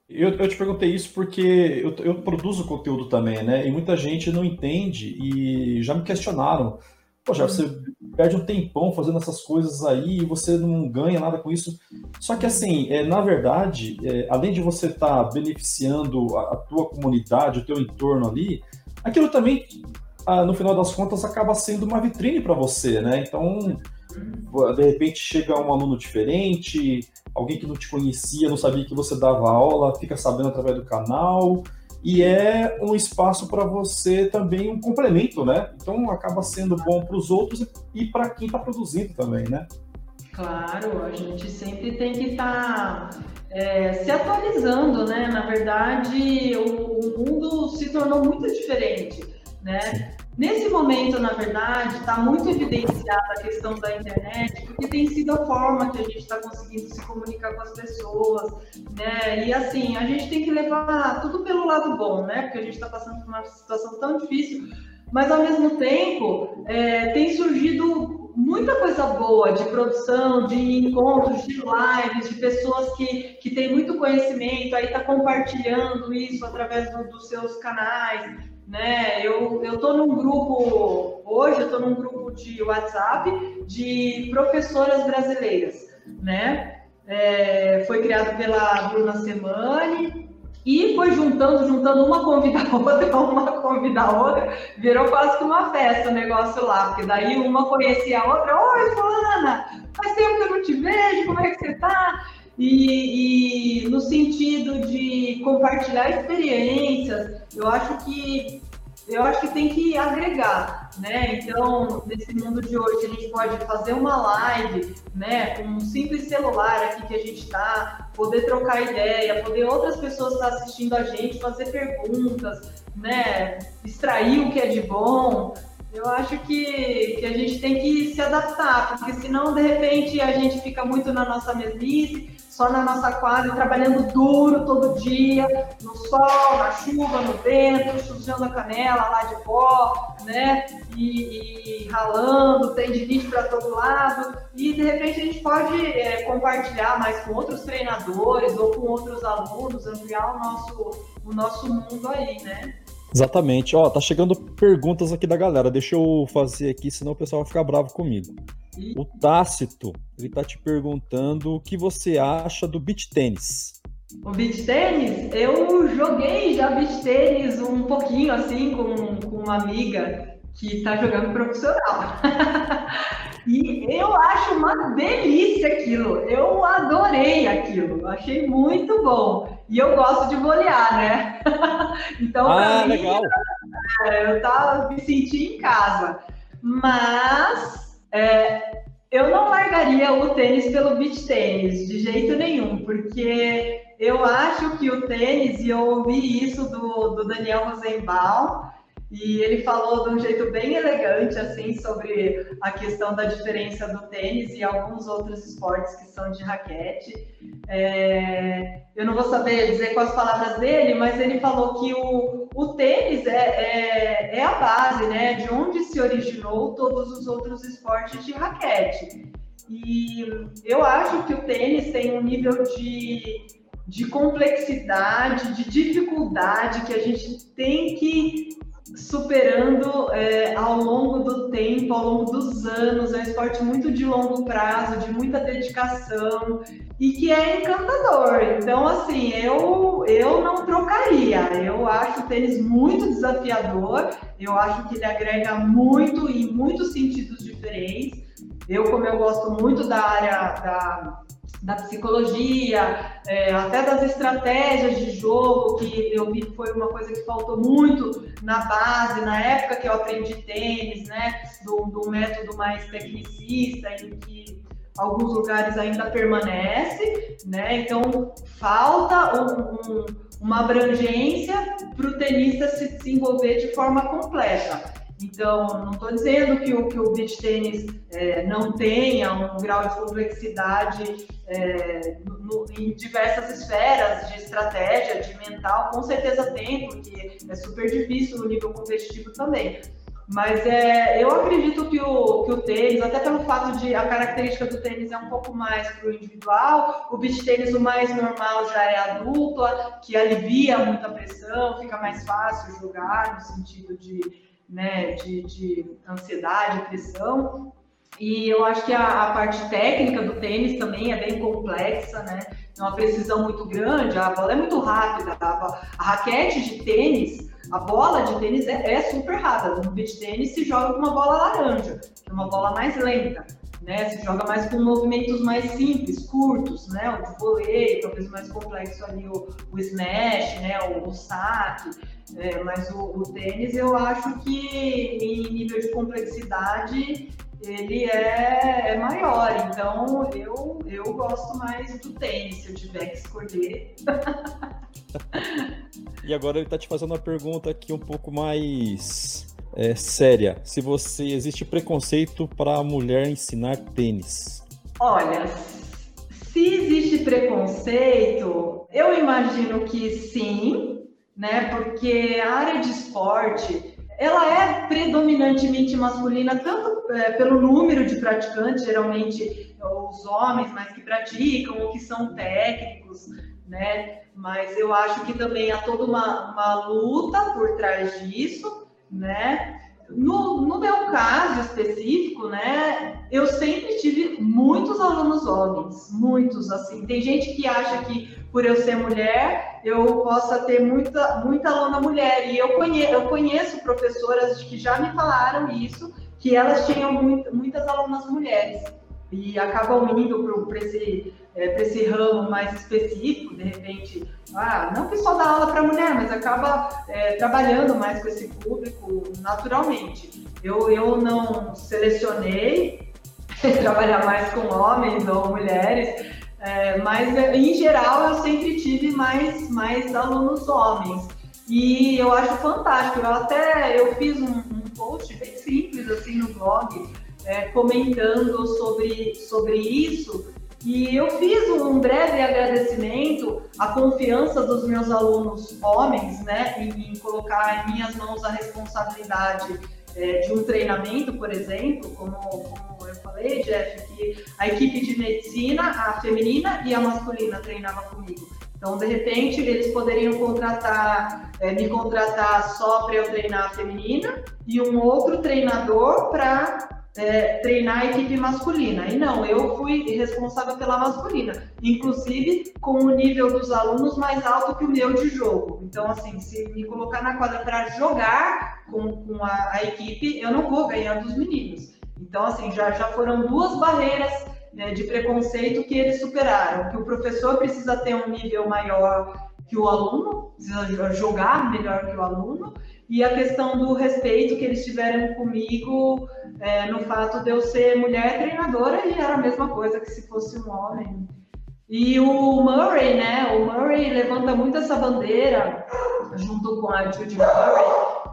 Eu, eu, te perguntei isso porque eu, eu, produzo conteúdo também, né? E muita gente não entende e já me questionaram. Poxa, você perde um tempão fazendo essas coisas aí e você não ganha nada com isso. Só que assim, é, na verdade, é, além de você estar tá beneficiando a, a, tua comunidade, o teu entorno ali, aquilo também, ah, no final das contas, acaba sendo uma vitrine para você, né? Então, de repente chega um aluno diferente, alguém que não te conhecia, não sabia que você dava aula, fica sabendo através do canal, e é um espaço para você também um complemento, né? Então acaba sendo bom para os outros e para quem está produzindo também, né? Claro, a gente sempre tem que estar tá, é, se atualizando, né? Na verdade, o, o mundo se tornou muito diferente, né? Sim. Nesse momento, na verdade, está muito evidenciada a questão da internet, porque tem sido a forma que a gente está conseguindo se comunicar com as pessoas, né? E assim, a gente tem que levar tudo pelo lado bom, né? Porque a gente está passando por uma situação tão difícil, mas ao mesmo tempo é, tem surgido muita coisa boa de produção, de encontros, de lives, de pessoas que, que têm muito conhecimento, aí está compartilhando isso através do, dos seus canais né? Eu eu tô num grupo hoje, eu tô num grupo de WhatsApp de professoras brasileiras, né? É, foi criado pela Bruna Semani e foi juntando, juntando uma convida a outra, uma convida a outra, virou quase que uma festa o negócio lá, porque daí uma conhecia a outra, oi, fulana, faz tempo que eu não te vejo, como é que você tá? E, e, no sentido de compartilhar experiências, eu acho que eu acho que tem que agregar, né? Então, nesse mundo de hoje, a gente pode fazer uma live, né, com um simples celular aqui que a gente está, poder trocar ideia, poder outras pessoas estar assistindo a gente, fazer perguntas, né, extrair o que é de bom. Eu acho que, que a gente tem que se adaptar, porque senão, de repente, a gente fica muito na nossa mesmice só na nossa quadra, trabalhando duro todo dia, no sol, na chuva, no vento, sujando a canela lá de pó, né? E, e ralando, tendinite para todo lado. E de repente a gente pode é, compartilhar mais com outros treinadores ou com outros alunos, ampliar o nosso, o nosso mundo aí, né? Exatamente. Ó, tá chegando perguntas aqui da galera. Deixa eu fazer aqui, senão o pessoal vai ficar bravo comigo. O Tácito, ele tá te perguntando o que você acha do beach tênis. O beach tênis? Eu joguei já beach tênis um pouquinho assim com, com uma amiga que tá jogando profissional. e eu acho uma delícia aquilo. Eu adorei aquilo. Achei muito bom. E eu gosto de bolear, né? então, ah, mim, legal. eu tava me senti em casa. Mas é, eu não largaria o tênis pelo beach tênis, de jeito nenhum, porque eu acho que o tênis, e eu ouvi isso do, do Daniel Rosenbaum, e ele falou de um jeito bem elegante, assim, sobre a questão da diferença do tênis e alguns outros esportes que são de raquete. É, eu não vou saber dizer quais palavras dele, mas ele falou que o, o tênis é, é, é a base, né, de onde se originou todos os outros esportes de raquete. E eu acho que o tênis tem um nível de, de complexidade, de dificuldade que a gente tem que superando é, ao longo do tempo, ao longo dos anos. É um esporte muito de longo prazo, de muita dedicação e que é encantador. Então, assim, eu, eu não trocaria. Eu acho o tênis muito desafiador, eu acho que ele agrega muito em muitos sentidos diferentes. Eu, como eu gosto muito da área da da psicologia, é, até das estratégias de jogo, que eu vi que foi uma coisa que faltou muito na base, na época que eu aprendi tênis, né, do, do método mais tecnicista, em que alguns lugares ainda permanece, né, então falta um, um, uma abrangência para o tenista se desenvolver de forma completa. Então, não estou dizendo que o, que o beach tênis é, não tenha um grau de complexidade é, no, em diversas esferas de estratégia, de mental, com certeza tem, porque é super difícil no nível competitivo também. Mas é, eu acredito que o, que o tênis, até pelo fato de a característica do tênis é um pouco mais para o individual, o beach tênis o mais normal já é a dupla, que alivia muita pressão, fica mais fácil jogar no sentido de, né, de, de ansiedade, pressão. E eu acho que a, a, parte técnica do tênis também é bem complexa, né? É uma precisão muito grande, a bola é muito rápida. A, a raquete de tênis a bola de tênis é, é super rápida. No beach tênis se joga com uma bola laranja, que é uma bola mais lenta. Né, se joga mais com movimentos mais simples, curtos, né? O voleio, talvez mais complexo ali o, o smash, né? O, o saque. É, mas o, o, tênis eu acho que em nível de complexidade ele é, é, maior. Então eu, eu gosto mais do tênis, se eu tiver que escolher. e agora ele está te fazendo uma pergunta aqui um pouco mais é, séria. Se você existe preconceito para a mulher ensinar tênis? Olha, se existe preconceito, eu imagino que sim, né? Porque a área de esporte ela é predominantemente masculina, tanto é, pelo número de praticantes, geralmente os homens mais que praticam ou que são técnicos, né? Mas eu acho que também há toda uma, uma luta por trás disso, né? No, no meu caso específico, né, eu sempre tive muitos alunos homens, muitos, assim. Tem gente que acha que por eu ser mulher, eu possa ter muita, muita aluna mulher. E eu conheço, eu conheço professoras que já me falaram isso, que elas tinham muito, muitas alunas mulheres. E acabam indo para esse, é, esse ramo mais específico, de repente, ah, não que só dá aula para mulher, mas acaba é, trabalhando mais com esse público naturalmente. Eu, eu não selecionei trabalhar mais com homens ou mulheres, é, mas em geral eu sempre tive mais, mais alunos homens. E eu acho fantástico. Eu até eu fiz um, um post bem simples assim no blog, é, comentando sobre, sobre isso e eu fiz um breve agradecimento à confiança dos meus alunos homens, né, em, em colocar em minhas mãos a responsabilidade é, de um treinamento, por exemplo, como, como, eu falei, Jeff, que a equipe de medicina, a feminina e a masculina treinava comigo. Então, de repente, eles poderiam contratar, é, me contratar só para eu treinar a feminina e um outro treinador para é, treinar a equipe masculina. E não, eu fui responsável pela masculina, inclusive com o nível dos alunos mais alto que o meu de jogo. Então, assim, se me colocar na quadra para jogar com, com a, a, equipe, eu não vou ganhar dos meninos. Então, assim, já, já foram duas barreiras né, de preconceito que eles superaram, que o professor precisa ter um nível maior que o aluno, precisa jogar melhor que o aluno, e a questão do respeito que eles tiveram comigo é, no fato de eu ser mulher treinadora e era a mesma coisa que se fosse um homem. E o Murray, né? O Murray levanta muito essa bandeira junto com a Judy Murray,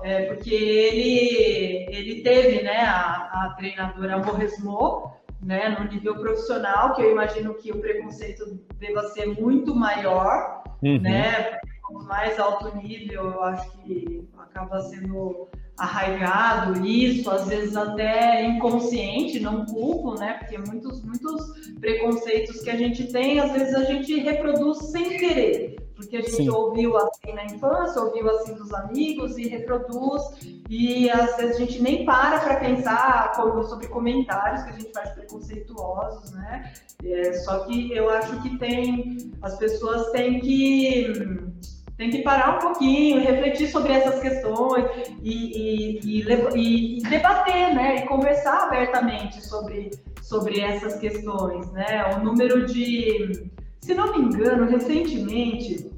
é, porque ele, ele teve, né, a, a treinadora Morresmo, né, no nível profissional, que eu imagino que o preconceito deva ser muito maior, uhum. né? mais alto nível, eu acho que acaba sendo arraigado isso, às vezes até inconsciente, não culpo, né? Porque muitos, muitos preconceitos que a gente tem, às vezes a gente reproduz sem querer porque a gente Sim. ouviu assim na infância, ouviu assim dos amigos e reproduz, e às vezes a gente nem para para pensar sobre comentários que a gente faz preconceituosos, né? É, só que eu acho que tem, as pessoas têm que tem que parar um pouquinho, refletir sobre essas questões e, e, e, e, debater, né? E conversar abertamente sobre, sobre essas questões, né? O número de se não me engano, recentemente,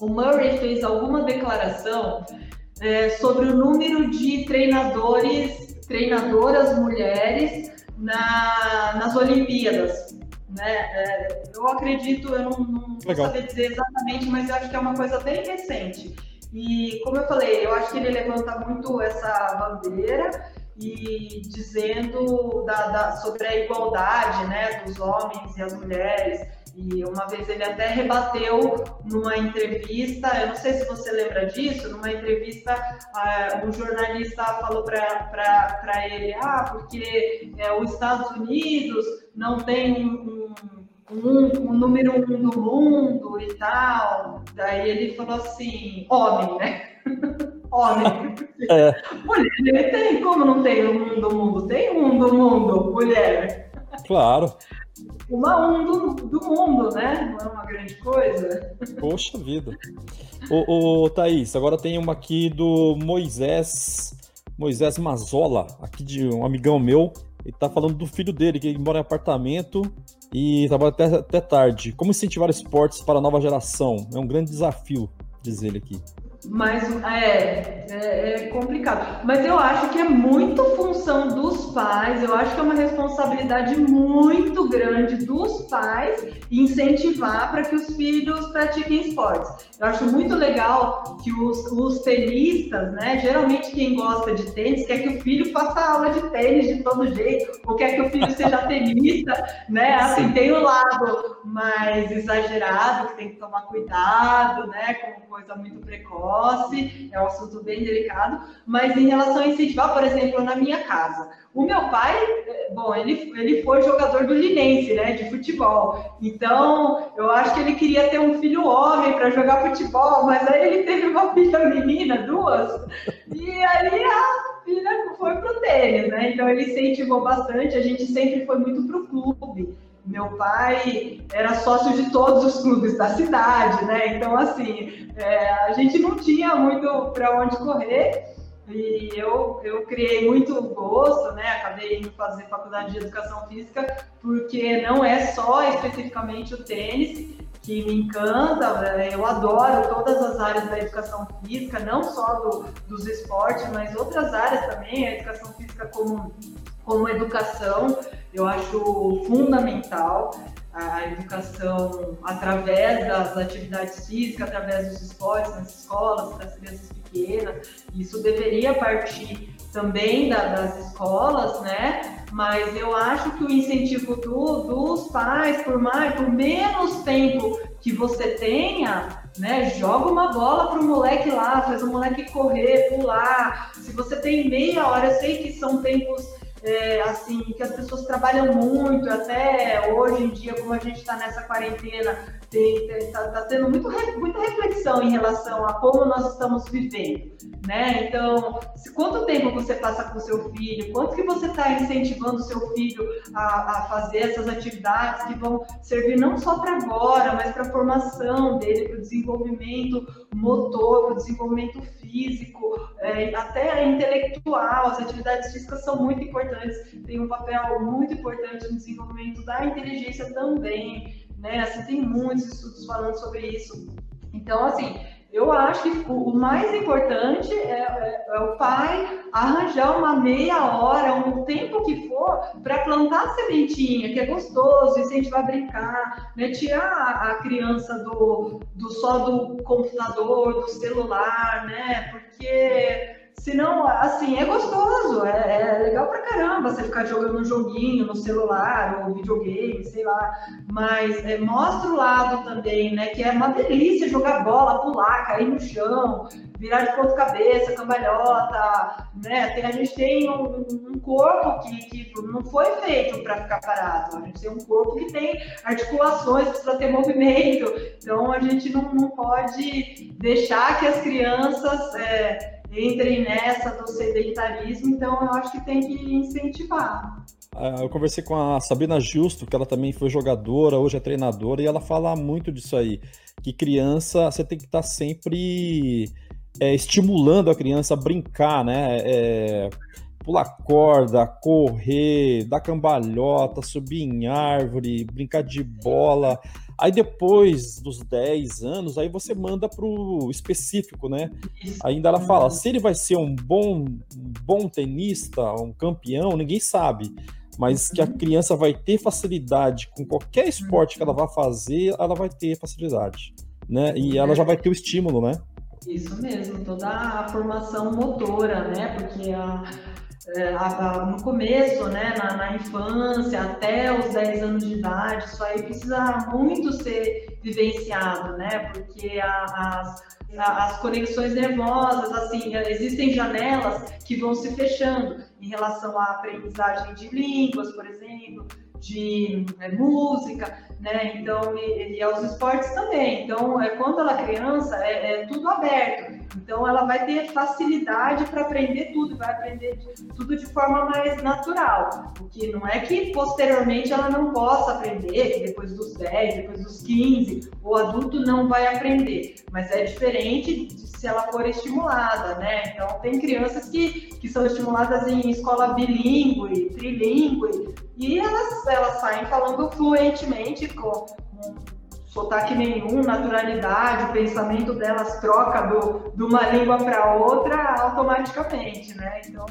o Murray fez alguma declaração é, sobre o número de treinadores, treinadoras mulheres na, nas Olimpíadas. Né? É, eu acredito, eu não, não vou saber dizer exatamente, mas eu acho que é uma coisa bem recente. E como eu falei, eu acho que ele levanta muito essa bandeira e dizendo da, da, sobre a igualdade né, dos homens e as mulheres E uma vez ele até rebateu numa entrevista, eu não sei se você lembra disso, numa entrevista uh, um jornalista falou para ele, ah, porque é, os Estados Unidos não tem um, um, um, número um do mundo e tal. Daí ele falou assim, homem, né? homem. É. Mulher, ele tem, como não tem um do mundo? Tem um do mundo, mulher. Claro. Uma um do, do mundo, né? Não é uma grande coisa. Poxa vida. Ô, ô, Thaís, agora tem uma aqui do Moisés, Moisés Mazola, aqui de um amigão meu. Ele tá falando do filho dele, que mora em apartamento e trabalha até, até tarde. Como incentivar esportes para a nova geração? É um grande desafio, diz ele aqui. Mas é, é, é, complicado. Mas eu acho que é muito função dos pais, eu acho que é uma responsabilidade muito grande dos pais incentivar para que os filhos pratiquem esportes. Eu acho muito legal que os, os tenistas, né? Geralmente quem gosta de tênis quer que o filho faça aula de tênis de todo jeito, ou quer que o filho seja tenista, né? Assim, tem o lado mais exagerado, que tem que tomar cuidado, né? Com coisa muito precoce posse, é um assunto bem delicado, mas em relação a incentivar, por exemplo, na minha casa, o meu pai, eh, bom, ele, ele foi jogador do Linense, né, de futebol, então eu acho que ele queria ter um filho homem para jogar futebol, mas aí ele teve uma filha menina, duas, e aí a filha foi pro tênis, né, então ele incentivou bastante, a gente sempre foi muito pro clube, meu pai era sócio de todos os clubes da cidade, né? Então, assim, é, a gente não tinha muito para onde correr e eu, eu criei muito gosto, né? Acabei indo fazer faculdade de educação física porque não é só especificamente o tênis que me encanta, né? eu adoro todas as áreas da educação física, não só do, dos esportes, mas outras áreas também, a educação física como como educação, eu acho fundamental a educação através das atividades físicas, através dos esportes nas escolas, para as crianças pequenas. Isso deveria partir também da, das escolas, né? Mas eu acho que o incentivo do, dos pais, por mais, por menos tempo que você tenha, né? Joga uma bola para o moleque lá, faz o moleque correr, pular. Se você tem meia hora, eu sei que são tempos é, assim, que as pessoas trabalham muito, até hoje em dia, como a gente está nessa quarentena, está tá tendo muito, muita reflexão em relação a como nós estamos vivendo, né? Então, se, quanto tempo você passa com seu filho, quanto que você está incentivando o seu filho a, a, fazer essas atividades que vão servir não só para agora, mas para a formação dele, para o desenvolvimento motor, para o desenvolvimento físico, é, até intelectual. As atividades físicas são muito importantes, têm um papel muito importante no desenvolvimento da inteligência também né? Assim, tem muitos estudos falando sobre isso. Então, assim, eu acho que o mais importante é, é, é, o pai arranjar uma meia hora, um tempo que for, para plantar a sementinha, que é gostoso, incentivar a brincar, né? tirar a criança do, do só do computador, do celular, né? Porque Senão, assim, é gostoso, é, é, legal pra caramba você ficar jogando um joguinho no celular ou videogame, sei lá. Mas é, mostra o lado também, né? Que é uma delícia jogar bola, pular, cair no chão, virar de ponta cabeça, cambalhota, né? Tem, a gente tem um, um corpo que, que, não foi feito para ficar parado. A gente tem um corpo que tem articulações, precisa ter movimento. Então a gente não, não pode deixar que as crianças é, entrem nessa do sedentarismo, então eu acho que tem que incentivar. Ah, eu conversei com a Sabrina Justo, que ela também foi jogadora, hoje é treinadora, e ela fala muito disso aí, que criança, você tem que estar sempre é, estimulando a criança a brincar, né? É, pular corda, correr, dar cambalhota, subir em árvore, brincar de bola. Aí depois dos 10 anos, aí você manda pro específico, né? Ainda ela fala, se ele vai ser um bom, um bom tenista, um campeão, ninguém sabe. Mas que a uhum. criança vai ter facilidade com qualquer esporte que ela vá fazer, ela vai ter facilidade, né? E ela já vai ter o estímulo, né? Isso mesmo, toda a formação motora, né? Porque a, no começo, né, na, na, infância, até os 10 anos de idade, isso aí precisa muito ser vivenciado, né, porque as, as conexões nervosas, assim, existem janelas que vão se fechando em relação à aprendizagem de línguas, por exemplo, de é, música, né? Então, e, e, aos esportes também. Então, é, quando ela é criança, é, é tudo aberto. Então, ela vai ter facilidade para aprender tudo, vai aprender de, tudo de forma mais natural. O que não é que posteriormente ela não possa aprender, que depois dos 10, depois dos 15, o adulto não vai aprender. Mas é diferente se ela for estimulada, né? Então, tem crianças que, que são estimuladas em escola bilíngue, trilíngue, e elas, elas saem falando fluentemente, com sotaque nenhum, naturalidade, o pensamento delas troca do, de uma língua para outra automaticamente, né? Então,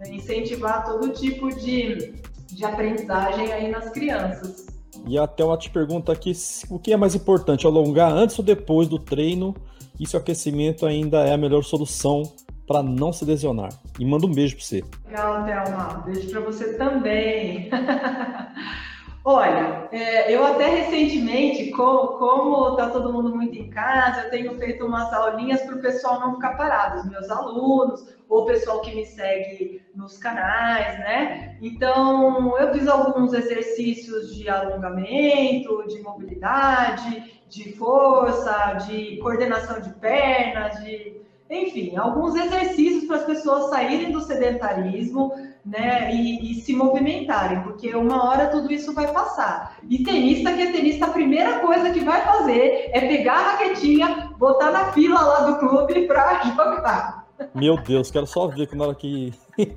é incentivar todo tipo de, de aprendizagem aí nas crianças. E até uma te pergunta aqui, o que é mais importante, alongar antes ou depois do treino? E se o aquecimento ainda é a melhor solução para não se lesionar. E manda um beijo para você. Legal, Thelma. Beijo para você também. Olha, é, eu até recentemente, como, como tá todo mundo muito em casa, eu tenho feito umas aulinhas para o pessoal não ficar parado, os meus alunos, ou o pessoal que me segue nos canais, né? Então, eu fiz alguns exercícios de alongamento, de mobilidade, de força, de coordenação de pernas, de enfim, alguns exercícios para as pessoas saírem do sedentarismo, né, e, e, se movimentarem, porque uma hora tudo isso vai passar. E tenista, que é tenista, a primeira coisa que vai fazer é pegar a raquetinha, botar na fila lá do clube para jogar. Meu Deus, quero só ver quando hora que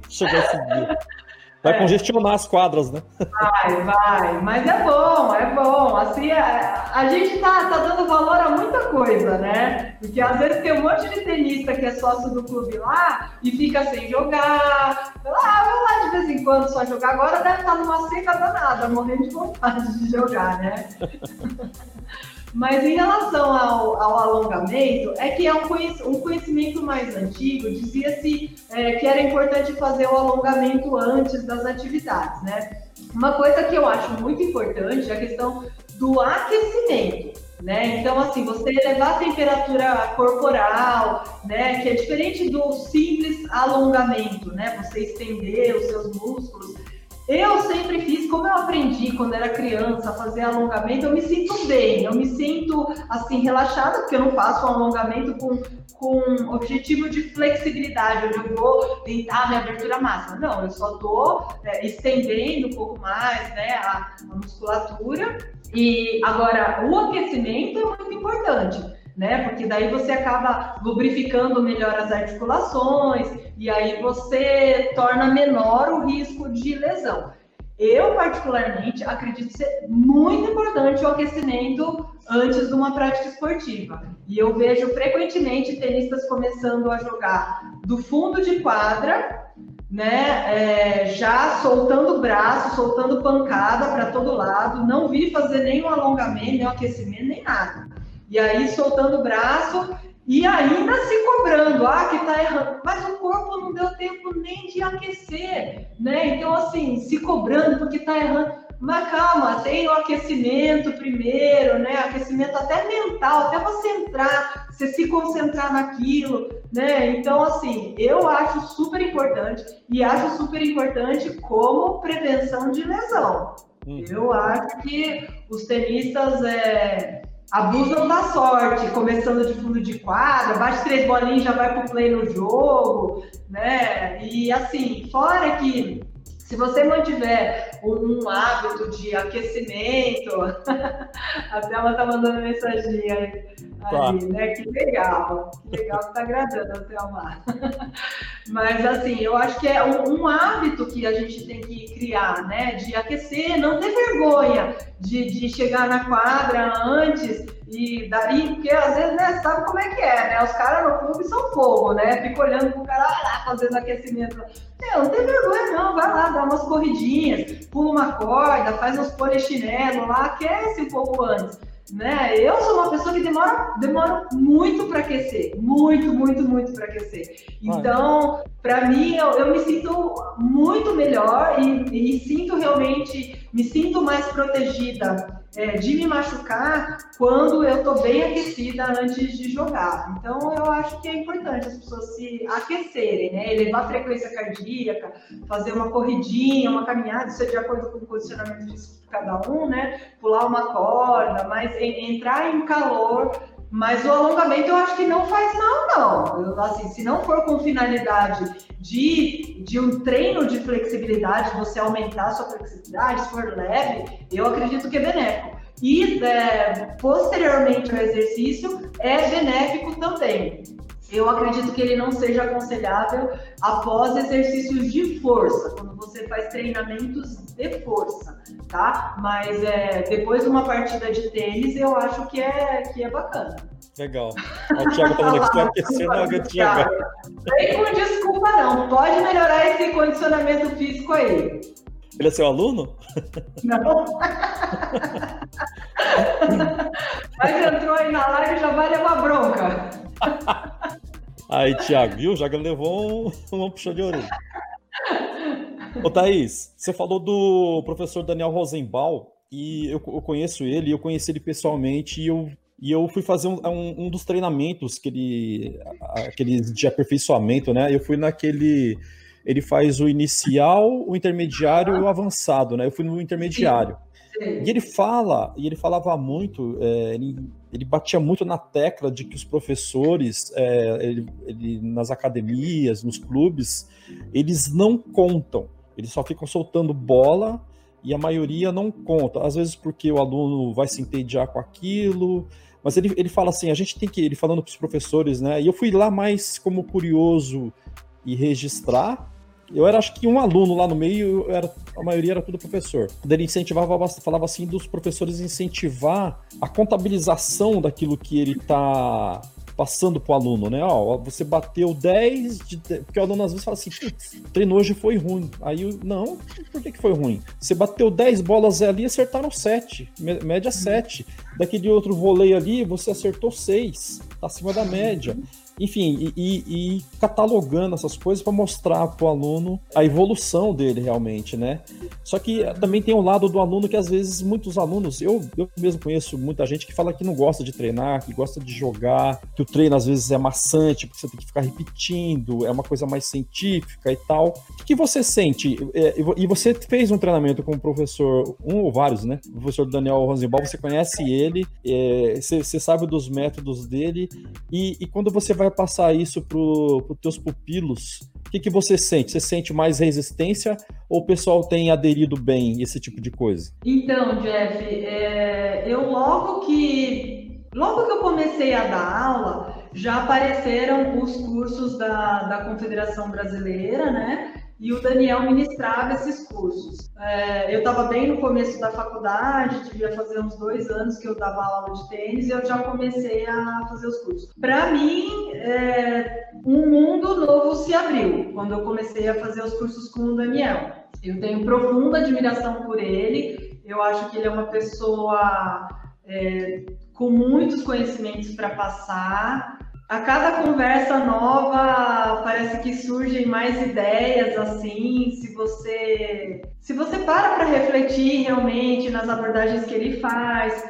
chegar esse dia. Vai é. congestionar as quadras, né? Vai, vai. Mas é bom, é bom. Assim, a, a gente tá, tá dando valor a muita coisa, né? Porque às vezes tem um monte de tenista que é sócio do clube lá e fica sem jogar. Ah, vou lá de vez em quando só jogar. Agora deve estar numa seca danada, morrendo de vontade de jogar, né? Mas em relação ao, ao, alongamento, é que é um, um conhecimento mais antigo, dizia-se é, que era importante fazer o alongamento antes das atividades, né? Uma coisa que eu acho muito importante é a questão do aquecimento. Né? Então, assim, você elevar a temperatura corporal, né? Que é diferente do simples alongamento, né? Você estender os seus músculos. Eu sempre fiz, como eu aprendi quando era criança a fazer alongamento, eu me sinto bem, eu me sinto assim relaxada, porque eu não faço um alongamento com, com objetivo de flexibilidade, onde eu vou tentar minha abertura máxima. Não, eu só estou é, estendendo um pouco mais né, a, a musculatura. E agora, o aquecimento é muito importante né? Porque daí você acaba lubrificando melhor as articulações e aí você torna menor o risco de lesão. Eu, particularmente, acredito ser muito importante o aquecimento antes de uma prática esportiva. E eu vejo frequentemente tenistas começando a jogar do fundo de quadra, né? É, já soltando o braço, soltando pancada para todo lado. Não vi fazer nenhum alongamento, nem aquecimento, nem nada. E aí soltando o braço e ainda se cobrando, ah, que tá errando. Mas o corpo não deu tempo nem de aquecer, né? Então, assim, se cobrando porque tá errando. Mas calma, tem o aquecimento primeiro, né? Aquecimento até mental, até você entrar, você se concentrar naquilo, né? Então, assim, eu acho super importante e acho super importante como prevenção de lesão. Uhum. Eu acho que os tenistas é, abusam da sorte, começando de fundo de quadra, bate três bolinhas já vai pro play no jogo, né? E assim, fora que se você mantiver um, hábito de aquecimento, a Thelma tá mandando mensagem ali, tá. né? Que legal, que legal que tá agradando a Thelma. Mas assim, eu acho que é um, um, hábito que a gente tem que criar, né? De aquecer, não ter vergonha de, de chegar na quadra antes e daí, porque às vezes, né, sabe como é que é, né? Os caras no clube são fogo, né? Fica olhando pro cara lá fazendo aquecimento. É, não tem vergonha, não, vai lá, dá umas corridinhas, pula uma corda, faz uns polichinelo lá, aquece um pouco antes. né? Eu sou uma pessoa que demora, demora muito para aquecer, muito, muito, muito para aquecer. Então, para mim, eu, eu, me sinto muito melhor e, e sinto realmente, me sinto mais protegida é, de me machucar quando eu estou bem aquecida antes de jogar. Então, eu acho que é importante as pessoas se aquecerem, né? Elevar a frequência cardíaca, fazer uma corridinha, uma caminhada, isso é de acordo com o condicionamento de cada um, né? Pular uma corda, mas entrar em calor mas o alongamento eu acho que não faz mal, não. Eu, assim, se não for com finalidade de, de um treino de flexibilidade, você aumentar a sua flexibilidade, se for leve, eu acredito que é benéfico. E é, posteriormente ao exercício, é benéfico também. Eu acredito que ele não seja aconselhável após exercícios de força, quando você faz treinamentos de força, tá? Mas é, depois de uma partida de tênis, eu acho que é, que é bacana. Legal. O Thiago tá falando que estou aquecendo a jogar. Vem com desculpa, não. Pode melhorar esse condicionamento físico aí. Ele é seu aluno? Não. Mas entrou aí na live já vai levar bronca. Aí, Thiago, viu? Já levou um, um puxão de orelha. Ô, Thaís, você falou do professor Daniel Rosenbaum, e eu, eu conheço ele, eu conheci ele pessoalmente, e eu, e eu fui fazer um, um, um dos treinamentos que ele, aquele de aperfeiçoamento, né? Eu fui naquele. Ele faz o inicial, o intermediário e o avançado, né? Eu fui no intermediário. E ele fala, e ele falava muito, é, ele, ele, batia muito na tecla de que os professores, é, ele, ele, nas academias, nos clubes, eles não contam, eles só ficam soltando bola e a maioria não conta. Às vezes porque o aluno vai se entediar com aquilo, mas ele, ele fala assim, a gente tem que, ele falando para os professores, né? E eu fui lá mais como curioso e registrar, eu era acho que um aluno lá no meio, era, a maioria era tudo professor. Ele incentivava, falava assim dos professores incentivar a contabilização daquilo que ele está passando pro aluno, né? Ó, você bateu 10, de... porque o aluno às vezes fala assim, o treino hoje foi ruim. Aí, não, por que, que foi ruim? Você bateu 10 bolas ali e acertaram 7, média 7. Daquele outro voleio ali, você acertou 6, tá acima da média. Enfim, e, e, e catalogando essas coisas para mostrar para o aluno a evolução dele realmente, né? Só que também tem um lado do aluno que às vezes muitos alunos, eu, eu mesmo conheço muita gente que fala que não gosta de treinar, que gosta de jogar, que o treino às vezes é maçante, porque você tem que ficar repetindo, é uma coisa mais científica e tal. O que você sente? É, e você fez um treinamento com o professor, um ou vários, né? O professor Daniel Rosenbaum, você conhece ele, é, você, você sabe dos métodos dele, e, e quando você vai vai passar isso para os teus pupilos, o que, que você sente? Você sente mais resistência ou o pessoal tem aderido bem esse tipo de coisa? Então, Jeff, é, eu logo que logo que eu comecei a dar aula, já apareceram os cursos da, da Confederação Brasileira, né? E o Daniel ministrava esses cursos. É, eu estava bem no começo da faculdade, devia fazer uns dois anos que eu dava aula de tênis e eu já comecei a fazer os cursos. Para mim, é, um mundo novo se abriu quando eu comecei a fazer os cursos com o Daniel. Eu tenho profunda admiração por ele, eu acho que ele é uma pessoa é, com muitos conhecimentos para passar a cada conversa nova parece que surgem mais ideias assim, se você se você para para refletir realmente nas abordagens que ele faz.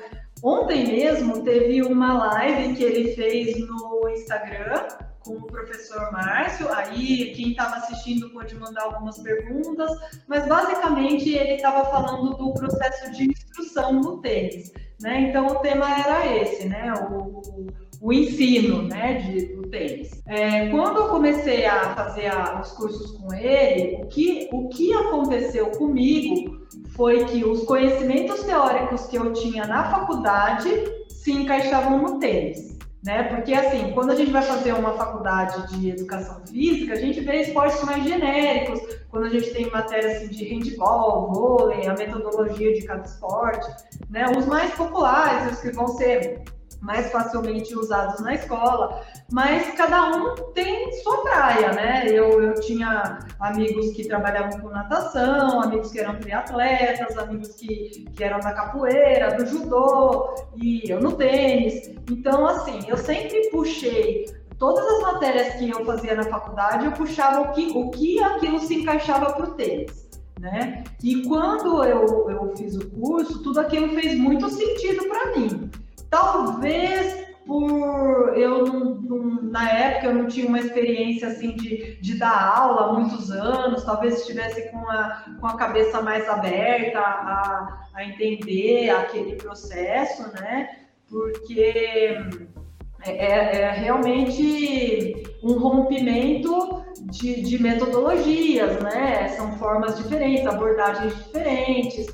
Ontem mesmo teve uma live que ele fez no Instagram com o professor Márcio. Aí quem estava assistindo pode mandar algumas perguntas, mas basicamente ele estava falando do processo de instrução no tênis. Né? Então o tema era esse, né? O, o ensino né, de, do tênis. É, quando eu comecei a fazer a, os cursos com ele, o que, o que aconteceu comigo foi que os conhecimentos teóricos que eu tinha na faculdade se encaixavam no tênis. Né? Porque assim, quando a gente vai fazer uma faculdade de educação física, a gente vê esportes mais genéricos, quando a gente tem matéria assim, de handball, vôlei, a metodologia de cada esporte, né? Os mais populares, os que vão ser mais facilmente usados na escola, mas cada um tem sua praia, né? Eu, eu tinha amigos que trabalhavam com natação, amigos que eram triatletas, amigos que, que eram da capoeira, do judô, e eu no tênis. Então, assim, eu sempre puxei todas as matérias que eu fazia na faculdade, eu puxava o que, o que aquilo se encaixava para o tênis. Né? E quando eu, eu fiz o curso, tudo aquilo fez muito sentido para mim. Talvez por eu na época eu não tinha uma experiência assim de, de dar aula há muitos anos, talvez estivesse com a, com a cabeça mais aberta a, a entender aquele processo, né? Porque é, é, é realmente um rompimento de, de metodologias, né? São formas diferentes, abordagens diferentes,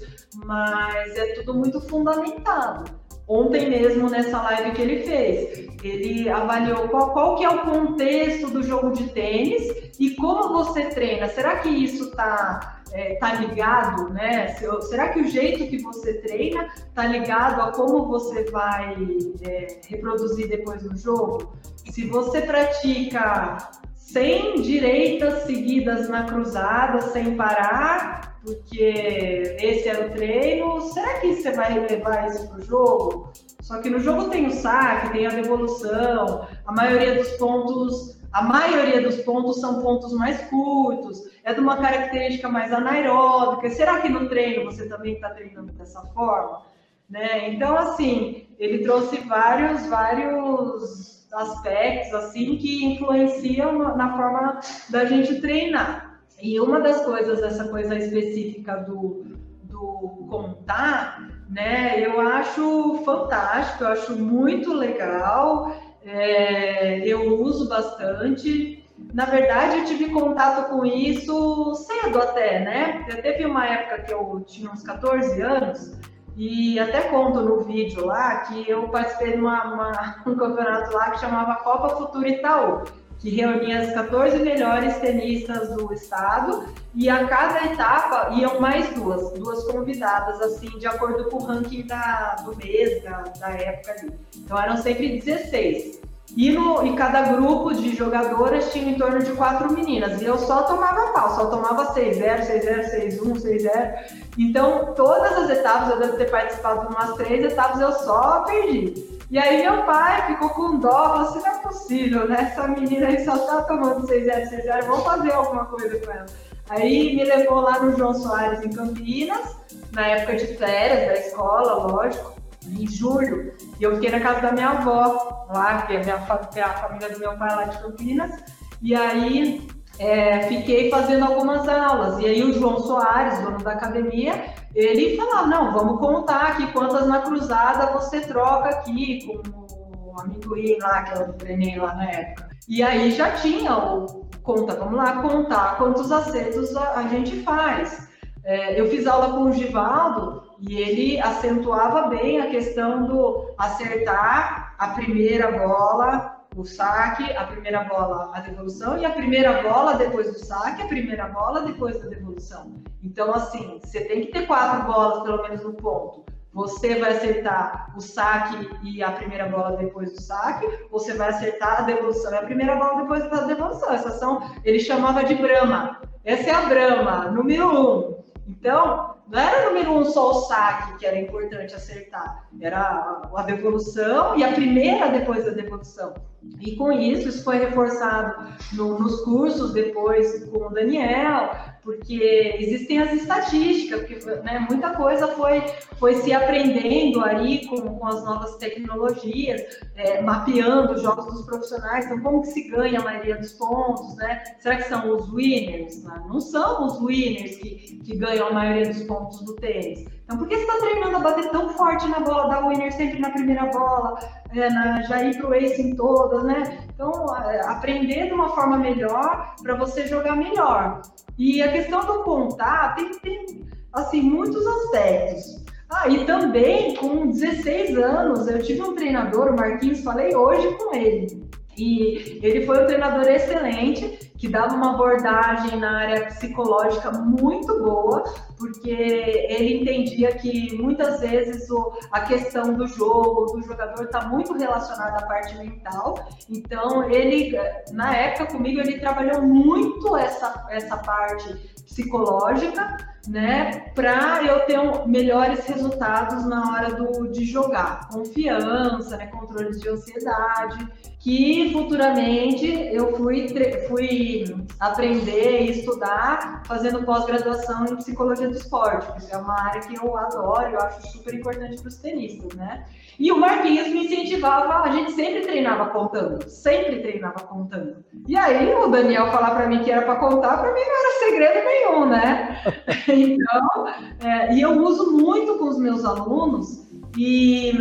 mas é tudo muito fundamentado ontem mesmo nessa live que ele fez. Ele avaliou qual, qual que é o contexto do jogo de tênis e como você treina. Será que isso está é, tá ligado, né? Será que o jeito que você treina está ligado a como você vai é, reproduzir depois no jogo? Se você pratica 100 direitas seguidas na cruzada sem parar, porque esse era o treino. Será que você vai levar isso para o jogo? Só que no jogo tem o saque, tem a devolução, a maioria dos pontos, a maioria dos pontos são pontos mais curtos, é de uma característica mais anaeróbica. Será que no treino você também está treinando dessa forma? Né? Então, assim, ele trouxe vários, vários aspectos assim que influenciam na forma da gente treinar. E uma das coisas, essa coisa específica do, do contar, né, eu acho fantástico, eu acho muito legal, é, eu uso bastante. Na verdade, eu tive contato com isso cedo até, né? Eu teve uma época que eu tinha uns 14 anos, e até conto no vídeo lá que eu participei de uma, uma, um campeonato lá que chamava Copa Futuro Itaú que reunia as 14 melhores tenistas do estado e a cada etapa iam mais duas, duas convidadas, assim, de acordo com o ranking da, do mês, da, da época ali. Então eram sempre 16. E, no, e cada grupo de jogadoras tinha em torno de quatro meninas. E eu só tomava pau, só tomava 6-0, 6-0, 6-1, 6-0. Então, todas as etapas, eu devo ter participado de umas três etapas, eu só perdi. E aí meu pai ficou com dó, falou assim, não é possível, né? Essa menina aí só tá tomando 6 0 6 0 vamos fazer alguma coisa com ela. Aí me levou lá no João Soares, em Campinas, na época de férias da escola, lógico, em julho. E eu fiquei na casa da minha avó, lá, que é a, minha, a família do meu pai lá de Campinas. E aí é, fiquei fazendo algumas aulas. E aí o João Soares, dono da academia, ele falava, não, vamos contar aqui quantas na cruzada você troca aqui com o amendoim lá, que eu treinei lá na época. E aí já tinha o conta, vamos lá contar quantos acertos a, a gente faz. É, eu fiz aula com o Givaldo e ele acentuava bem a questão do acertar a primeira bola o saque, a primeira bola, a devolução, e a primeira bola depois do saque, a primeira bola depois da devolução. Então, assim, você tem que ter quatro bolas, pelo menos, no ponto. Você vai acertar o saque e a primeira bola depois do saque, você vai acertar a devolução e a primeira bola depois da devolução. Essas são, ele chamava de Brahma. Essa é a Brahma, número um. Então, não era número um só o saque que era importante acertar, era a devolução e a primeira depois da devolução. E com isso, isso foi reforçado no, nos cursos depois com o Daniel, porque existem as estatísticas, porque né, muita coisa foi, foi se aprendendo aí com, com as novas tecnologias, é, mapeando os jogos dos profissionais, então como que se ganha a maioria dos pontos, né? Será que são os winners? Não, não são os winners que, que ganham a maioria dos pontos do tênis. Então, por que você está treinando a bater tão forte na bola, dar winner sempre na primeira bola, é, na, já ir para o ace em todas, né? Então, é, aprender de uma forma melhor para você jogar melhor. E a questão do contar tem, tem assim, muitos aspectos. Ah, e também com 16 anos, eu tive um treinador, o Marquinhos, falei hoje com ele E ele foi um treinador excelente, que dava uma abordagem na área psicológica muito boa, porque ele entendia que muitas vezes o, a questão do jogo, do jogador, está muito relacionada à parte mental. Então, ele, na época comigo, ele trabalhou muito essa, essa parte psicológica, né, para eu ter melhores resultados na hora do, de jogar. Confiança, né, controle de ansiedade que futuramente eu fui, fui aprender e estudar fazendo pós-graduação em psicologia do esporte, que é uma área que eu adoro, eu acho super importante para os tenistas, né? E o Marquinhos me incentivava, a gente sempre treinava contando, sempre treinava contando. E aí o Daniel falar para mim que era para contar, para mim não era segredo nenhum, né? então, é, e eu uso muito com os meus alunos, e,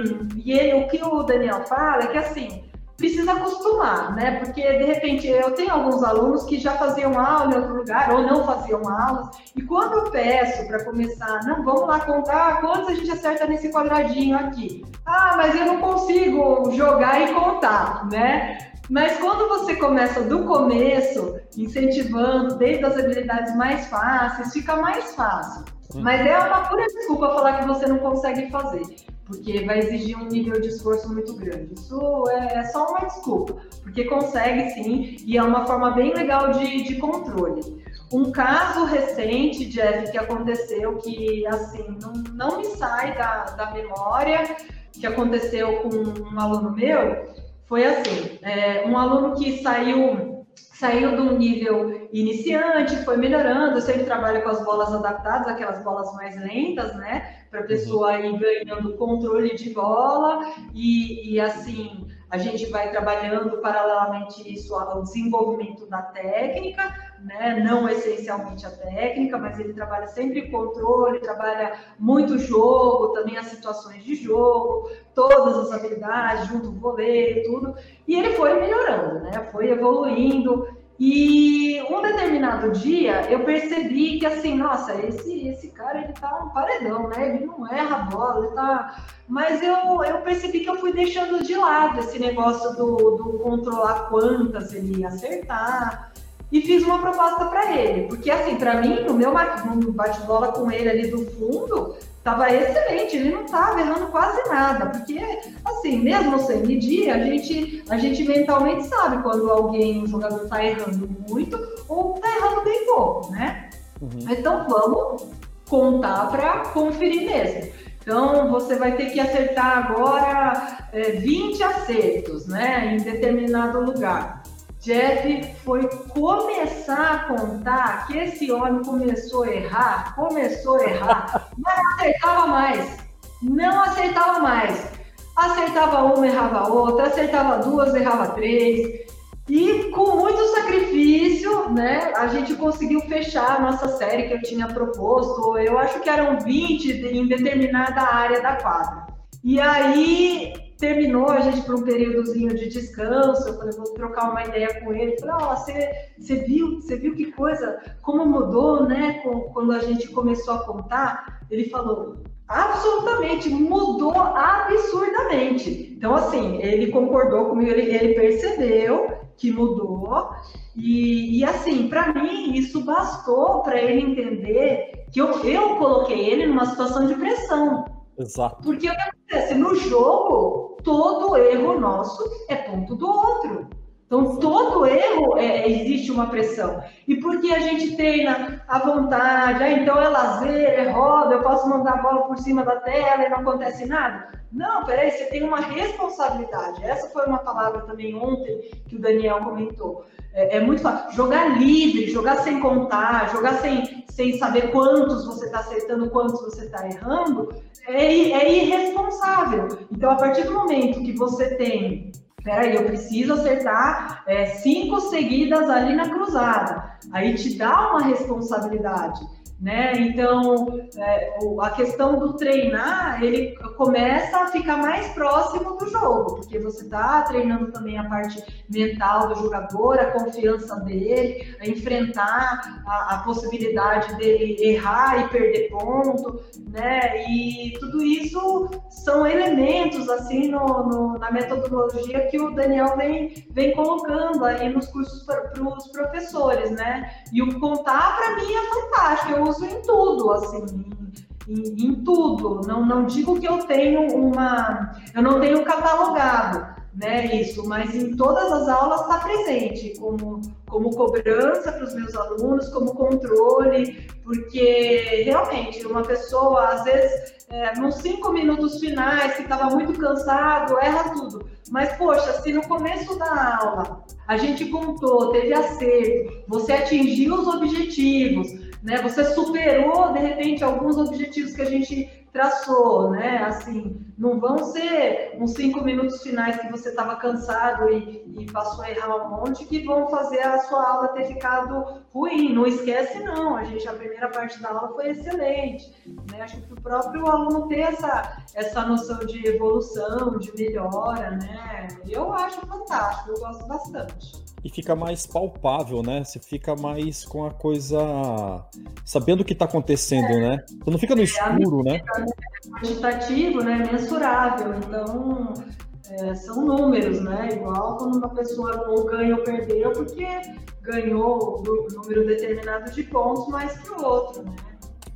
e ele, o que o Daniel fala é que assim, precisa acostumar, né? Porque de repente eu tenho alguns alunos que já faziam aula em outro lugar ou não faziam aulas, e quando eu peço para começar, não, vamos lá contar quantos a gente acerta nesse quadradinho aqui. Ah, mas eu não consigo jogar e contar, né? Mas quando você começa do começo, incentivando desde as habilidades mais fáceis, fica mais fácil. Mas é uma pura desculpa falar que você não consegue fazer porque vai exigir um nível de esforço muito grande. Isso é, é, só uma desculpa, porque consegue sim, e é uma forma bem legal de, de controle. Um caso recente, Jeff, que aconteceu, que assim, não, não me sai da, da memória, que aconteceu com um aluno meu, foi assim, é, um aluno que saiu saiu de um nível iniciante, foi melhorando, eu sempre trabalho com as bolas adaptadas, aquelas bolas mais lentas, né? Para a pessoa ir ganhando controle de bola e, e assim a gente vai trabalhando paralelamente isso ao desenvolvimento da técnica, né? não essencialmente a técnica, mas ele trabalha sempre controle, trabalha muito jogo, também as situações de jogo, todas as habilidades, junto o vôlei, tudo. E ele foi melhorando, né? foi evoluindo. E um determinado dia eu percebi que assim, nossa, esse, esse cara ele tá um paredão, né? Ele não erra a bola, ele tá. Mas eu, eu percebi que eu fui deixando de lado esse negócio do, do controlar quantas ele ia acertar. E fiz uma proposta para ele, porque assim, para mim, no meu bate-bola com ele ali do fundo, Tava excelente, ele não estava errando quase nada, porque, assim, mesmo sem medir, a gente, a gente mentalmente sabe quando alguém, um jogador está errando muito ou está errando bem pouco, né? Uhum. Então vamos contar para conferir mesmo. Então você vai ter que acertar agora é, 20 acertos, né, em determinado lugar. Jeff foi começar a contar que esse homem começou a errar, começou a errar, mas não acertava mais. Não acertava mais. Acertava uma, errava outra, acertava duas, errava três. E com muito sacrifício, né, a gente conseguiu fechar a nossa série que eu tinha proposto. Eu acho que eram 20 em determinada área da quadra. E aí terminou a gente por um períodozinho de descanso, eu falei, vou trocar uma ideia com ele, falei, ó, oh, você, você viu, você viu que coisa, como mudou, né, quando a gente começou a contar, ele falou, absolutamente, mudou absurdamente, então assim, ele concordou comigo, ele, ele percebeu que mudou, e, e assim, para mim, isso bastou para ele entender que eu, eu coloquei ele numa situação de pressão, Exato. Porque o que acontece? No jogo, todo erro nosso é ponto do outro. Então, todo erro é, existe uma pressão. E porque a gente treina à vontade, ah, então é lazer, é roda, eu posso mandar a bola por cima da tela e não acontece nada. Não, peraí, você tem uma responsabilidade. Essa foi uma palavra também ontem que o Daniel comentou. É, é muito fácil. Jogar livre, jogar sem contar, jogar sem, sem saber quantos você está acertando, quantos você está errando, é, é irresponsável. Então, a partir do momento que você tem peraí, eu preciso acertar é, cinco seguidas ali na cruzada. Aí te dá uma responsabilidade. Né? Então, é, a questão do treinar, ele começa a ficar mais próximo do jogo, porque você está treinando também a parte mental do jogador, a confiança dele, a enfrentar a, a possibilidade dele errar e perder ponto, né? E tudo isso são elementos, assim, no, no na metodologia que o Daniel vem, vem colocando aí nos cursos para os professores, né? E o contar, para mim, é fantástico. Eu uso em tudo, assim, em, em, tudo. Não, não digo que eu tenho uma. Eu não tenho catalogado, né? Isso, mas em todas as aulas está presente, como, como cobrança para os meus alunos, como controle, porque realmente uma pessoa, às vezes, é, nos cinco minutos finais, que estava muito cansado, erra tudo. Mas, poxa, se no começo da aula a gente contou, teve acerto, você atingiu os objetivos, né? Você superou de repente alguns objetivos que a gente traçou, né? Assim, não vão ser uns cinco minutos finais que você estava cansado e, e, passou a errar um monte que vão fazer a sua aula ter ficado ruim. Não esquece, não. A gente, a primeira parte da aula foi excelente. Né? Acho que o próprio aluno ter essa, essa noção de evolução, de melhora, né? Eu acho fantástico, eu gosto bastante e fica mais palpável, né? Você fica mais com a coisa sabendo o que está acontecendo, é. né? Você não fica no é, escuro, né? Quantitativo, né? Mensurável. Então, é, são números, né? Igual quando uma pessoa ou ganha ou perdeu, porque ganhou um número determinado de pontos mais que o outro, né?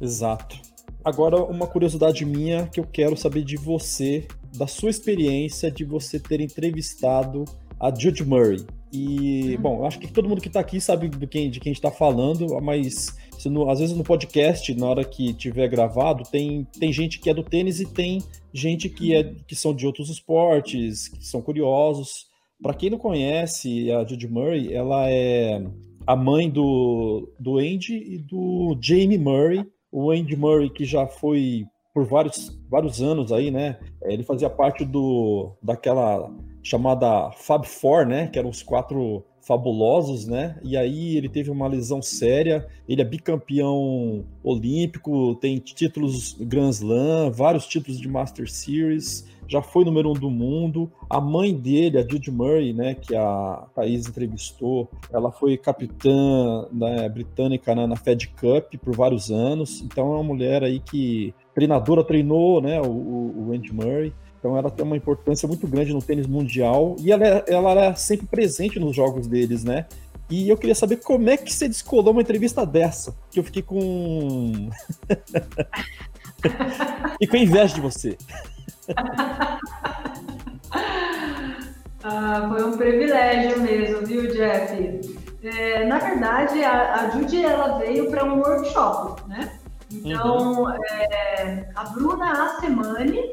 Exato. Agora, uma curiosidade minha que eu quero saber de você, da sua experiência de você ter entrevistado a Jude Murray. E, bom, eu acho que todo mundo que está aqui sabe de quem, de quem a gente está falando, mas no, às vezes no podcast, na hora que tiver gravado, tem, tem gente que é do tênis e tem gente que, é, que são de outros esportes, que são curiosos. Para quem não conhece a Judy Murray, ela é a mãe do, do Andy e do Jamie Murray. O Andy Murray, que já foi por vários, vários anos aí, né? Ele fazia parte do daquela chamada Fab Four, né? Que eram os quatro fabulosos, né? E aí ele teve uma lesão séria. Ele é bicampeão olímpico, tem títulos Grand Slam, vários títulos de Master Series, já foi número um do mundo. A mãe dele, a Judy Murray, né? Que a Thaís entrevistou, ela foi capitã né, britânica na, na Fed Cup por vários anos. Então é uma mulher aí que treinadora treinou, né? O, o Andy Murray. Então ela tem uma importância muito grande no tênis mundial e ela, é, ela é sempre presente nos jogos deles, né? E eu queria saber como é que você descolou uma entrevista dessa, que eu fiquei com. e com inveja de você. ah, foi um privilégio mesmo, viu, Jeff? É, na verdade, a, a Judy ela veio para um workshop, né? Então, uhum. é, a Bruna Assemani,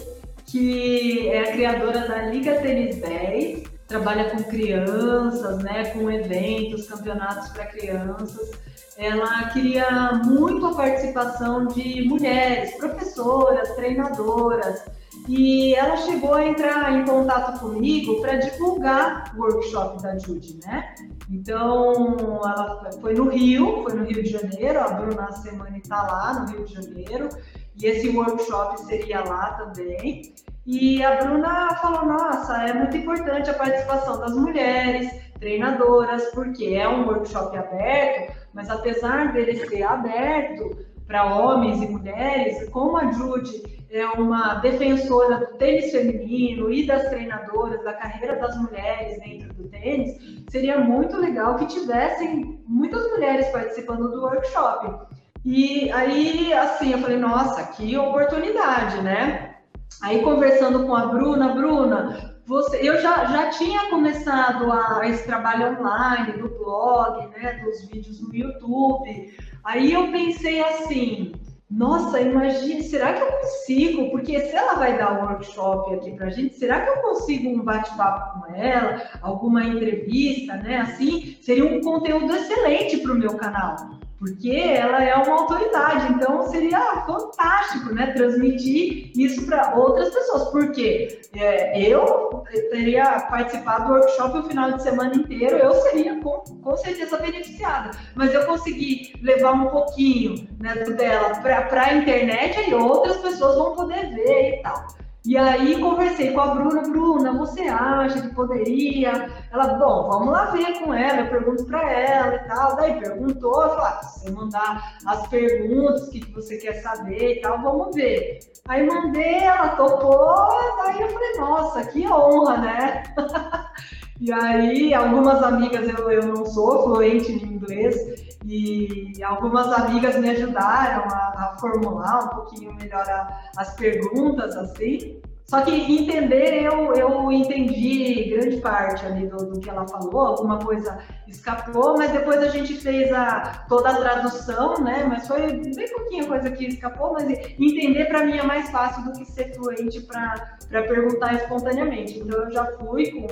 que é a criadora da Liga Tênis 10, trabalha com crianças, né, com eventos, campeonatos para crianças. Ela queria muito a participação de mulheres, professoras, treinadoras, e ela chegou a entrar em contato comigo para divulgar o workshop da Judy, né? Então, ela foi no Rio, foi no Rio de Janeiro, a Bruna Semana está lá no Rio de Janeiro, e esse workshop seria lá também. E a Bruna falou: nossa, é muito importante a participação das mulheres, treinadoras, porque é um workshop aberto, mas apesar dele ser aberto para homens e mulheres, como a Jude é uma defensora do tênis feminino e das treinadoras, da carreira das mulheres dentro do tênis, seria muito legal que tivessem muitas mulheres participando do workshop. E aí, assim, eu falei, nossa, que oportunidade, né? Aí, conversando com a Bruna, Bruna, você, eu já, já tinha começado a, esse trabalho online, do blog, né, dos vídeos no YouTube. Aí eu pensei assim, nossa, imagine, será que eu consigo? Porque se ela vai dar um workshop aqui pra gente, será que eu consigo um bate-papo com ela, alguma entrevista, né? Assim, seria um conteúdo excelente para o meu canal porque ela é uma autoridade, então seria fantástico, né, transmitir isso para outras pessoas, porque é, eu teria participado do workshop o final de semana inteiro, eu seria com, com certeza beneficiada, mas eu consegui levar um pouquinho né, dela para a internet, aí outras pessoas vão poder ver e tal. E aí conversei com a Bruna, Bruna, você acha que poderia? Ela, bom, vamos lá ver com ela, eu pergunto para ela e tal. Daí perguntou, falei, ah, você mandar as perguntas, o que, que você quer saber e tal, vamos ver. Aí mandei, ela topou, daí eu falei, nossa, que honra, né? e aí, algumas amigas, eu, eu não sou fluente em inglês, e algumas amigas me ajudaram a, a formular um pouquinho melhor a, as perguntas, assim. Só que entender, eu, eu entendi grande parte ali do, do, que ela falou, alguma coisa escapou, mas depois a gente fez a, toda a tradução, né? Mas foi bem pouquinho coisa que escapou, mas entender para mim é mais fácil do que ser fluente para perguntar espontaneamente. Então eu já fui com,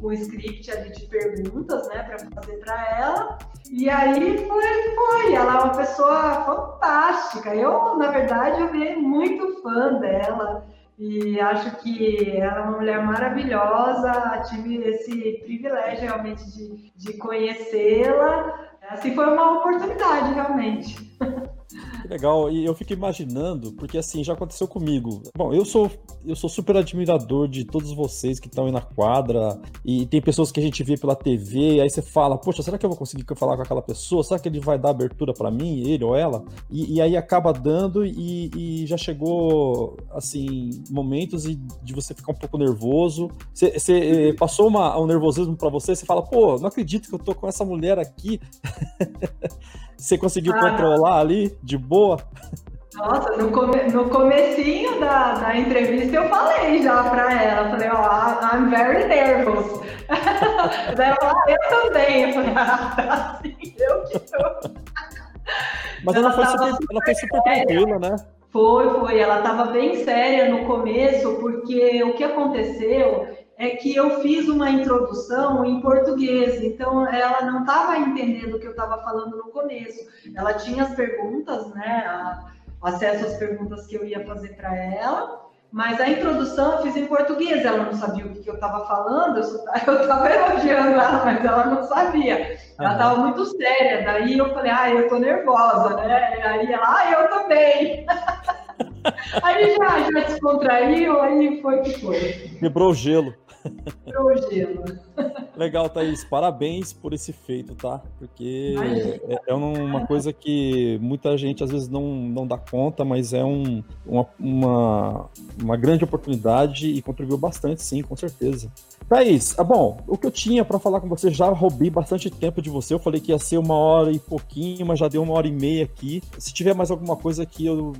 com o script ali de perguntas, né, para fazer para ela. E aí foi, foi, ela é uma pessoa fantástica. Eu, na verdade, eu virei muito fã dela. E acho que ela é uma mulher maravilhosa, tive esse privilégio realmente de, de conhecê-la. Assim, foi uma oportunidade, realmente. Que legal, e eu fico imaginando, porque assim, já aconteceu comigo. Bom, eu sou eu sou super admirador de todos vocês que estão aí na quadra, e tem pessoas que a gente vê pela TV, e aí você fala, poxa, será que eu vou conseguir falar com aquela pessoa? Será que ele vai dar abertura para mim, ele ou ela? E, e aí acaba dando, e, e, já chegou, assim, momentos de você ficar um pouco nervoso. Você, você eh, passou uma, um nervosismo para você, você fala, pô, não acredito que eu tô com essa mulher aqui. Você conseguiu ah. controlar ali de boa? Nossa, no, come, no comecinho da, da entrevista eu falei já pra ela, falei, ó, oh, I'm very nervous. Ela falou, ah, eu também. Eu falei, ah, tá assim, eu que tô. Mas ela, ela foi, super, super, ela foi super tranquila, né? Foi, foi. Ela estava bem séria no começo, porque o que aconteceu é que eu fiz uma introdução em português, então ela não estava entendendo o que eu estava falando no começo. Ela tinha as perguntas, né, acesso às perguntas que eu ia fazer para ela, mas a introdução eu fiz em português. Ela não sabia o que, eu estava falando, eu estava elogiando ela, mas ela não sabia. Ela estava muito séria. Daí eu falei, ah, eu tô nervosa, né? Aí ela, ah, eu também. aí já, já descontraiu, aí foi que foi. Quebrou o gelo. Legal, Thaís. Parabéns por esse feito, tá? Porque é, é, uma coisa que muita gente às vezes não, não dá conta, mas é um, uma, uma, uma grande oportunidade e contribuiu bastante, sim, com certeza. Thaís, ah, bom, o que eu tinha para falar com você, já roubei bastante tempo de você. Eu falei que ia ser uma hora e pouquinho, mas já deu uma hora e meia aqui. Se tiver mais alguma coisa que eu,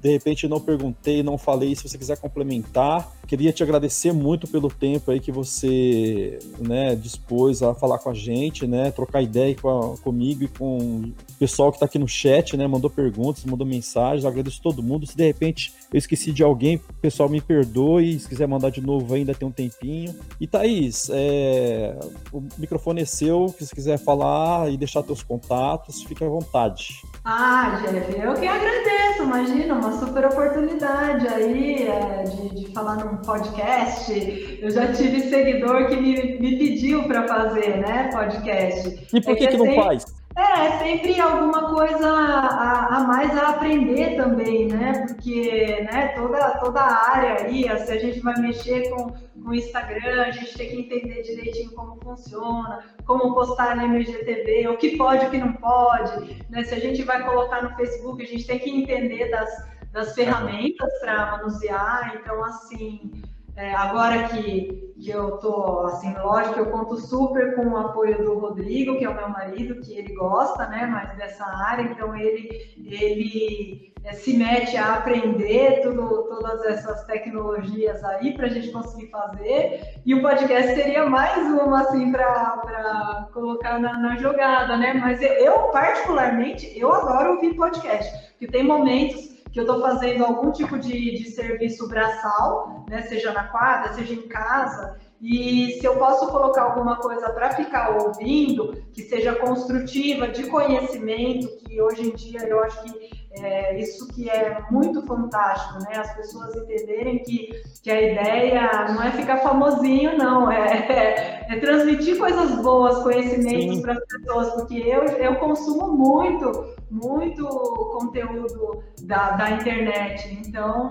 de repente, não perguntei, não falei, se você quiser complementar, queria te agradecer muito pelo tempo aí que você né, dispôs a falar com a gente, né, trocar ideia com a, comigo e com o pessoal que está aqui no chat, né, mandou perguntas, mandou mensagens, agradeço todo mundo. Se de repente eu esqueci de alguém, pessoal me perdoe, se quiser mandar de novo ainda tem um tempinho. E Thaís, é, o microfone é seu, se quiser falar e deixar teus contatos, fique à vontade. Ah, Jeff, eu que agradeço, imagina, uma super oportunidade aí é, de, de falar num podcast. Eu já tive seguidor que me, me pediu para fazer, né, podcast. E por é que, que, não sempre... faz? É, sempre alguma coisa a, a, mais a aprender também, né? Porque né, toda, toda a área aí, se a gente vai mexer com o Instagram, a gente tem que entender direitinho como funciona, como postar no MGTV, o que pode, o que não pode. Né? Se a gente vai colocar no Facebook, a gente tem que entender das, das ferramentas para manusear. Então, assim, é, agora que, que eu tô, assim, lógico, eu conto super com o apoio do Rodrigo, que é o meu marido, que ele gosta, né, mais dessa área, então ele, ele é, se mete a aprender tudo, todas essas tecnologias aí para a gente conseguir fazer, e o podcast seria mais uma, assim, para colocar na, na jogada, né, mas eu, particularmente, eu adoro ouvir podcast, porque tem momentos que eu estou fazendo algum tipo de, de serviço braçal, né, seja na quadra, seja em casa, E se eu posso colocar alguma coisa para ficar ouvindo, que seja construtiva, de conhecimento, que hoje em dia eu acho que é, isso que é muito fantástico, né? As pessoas entenderem que, que a ideia não é ficar famosinho, não, é, é, é transmitir coisas boas, conhecimentos para as pessoas, porque eu, eu consumo muito, muito conteúdo da, da internet, então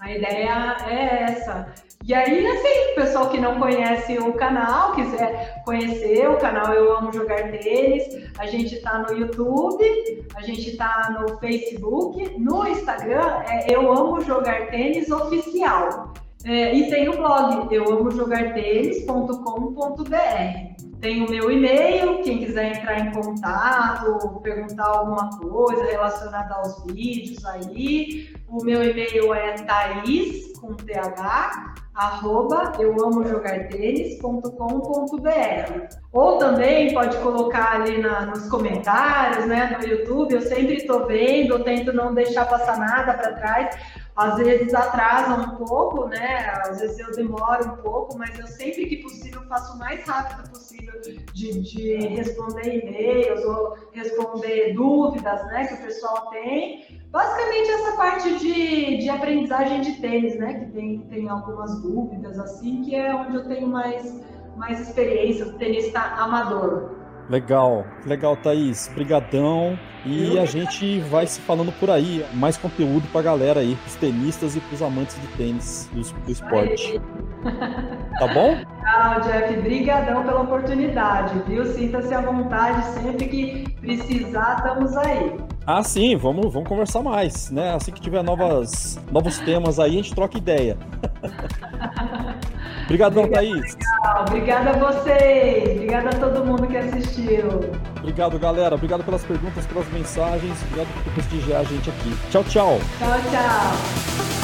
a ideia é essa. E aí, assim, pessoal que não conhece o canal, quiser conhecer o canal Eu Amo Jogar Tênis, a gente tá no YouTube, a gente tá no Facebook, no Instagram é Eu Amo Jogar Tênis Oficial. É, e tem o blog eu amo jogar tênis.com.br. Tem o meu e-mail, quem quiser entrar em contato, perguntar alguma coisa relacionada aos vídeos aí. O meu e-mail é thaís, com th, arroba eu amo jogar tênis.com.br. Ou também pode colocar ali na, nos comentários, né, no YouTube, eu sempre estou vendo, eu tento não deixar passar nada para trás. Às vezes atrasa um pouco, né? Às vezes eu demoro um pouco, mas eu sempre que possível faço o mais rápido possível de, de responder e-mails ou responder dúvidas, né, que o pessoal tem. Basicamente essa parte de, de aprendizagem de tênis, né? Que tem, tem algumas dúvidas, assim, que é onde eu tenho mais, mais experiência, tenista amador. Legal, legal, Thaís. Brigadão. E a gente vai se falando por aí. Mais conteúdo pra galera aí, pros tenistas e pros amantes de tênis, do, do esporte. Tá bom? Tchau, Jeff. Brigadão pela oportunidade, viu? Sinta-se à vontade sempre que precisar, estamos aí. Ah, sim, vamos, vamos conversar mais, né? Assim que tiver novas, novos temas aí, a gente troca ideia. Obrigadão, Obrigada, Thaís. Legal. Obrigada a vocês. Obrigada a todo mundo que assistiu. Obrigado, galera. Obrigado pelas perguntas, pelas mensagens. Obrigado por prestigiar a gente aqui. Tchau, tchau. Tchau, tchau.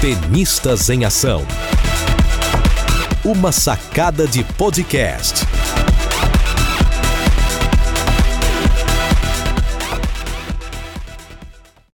Tenistas em Ação. Uma sacada de podcast.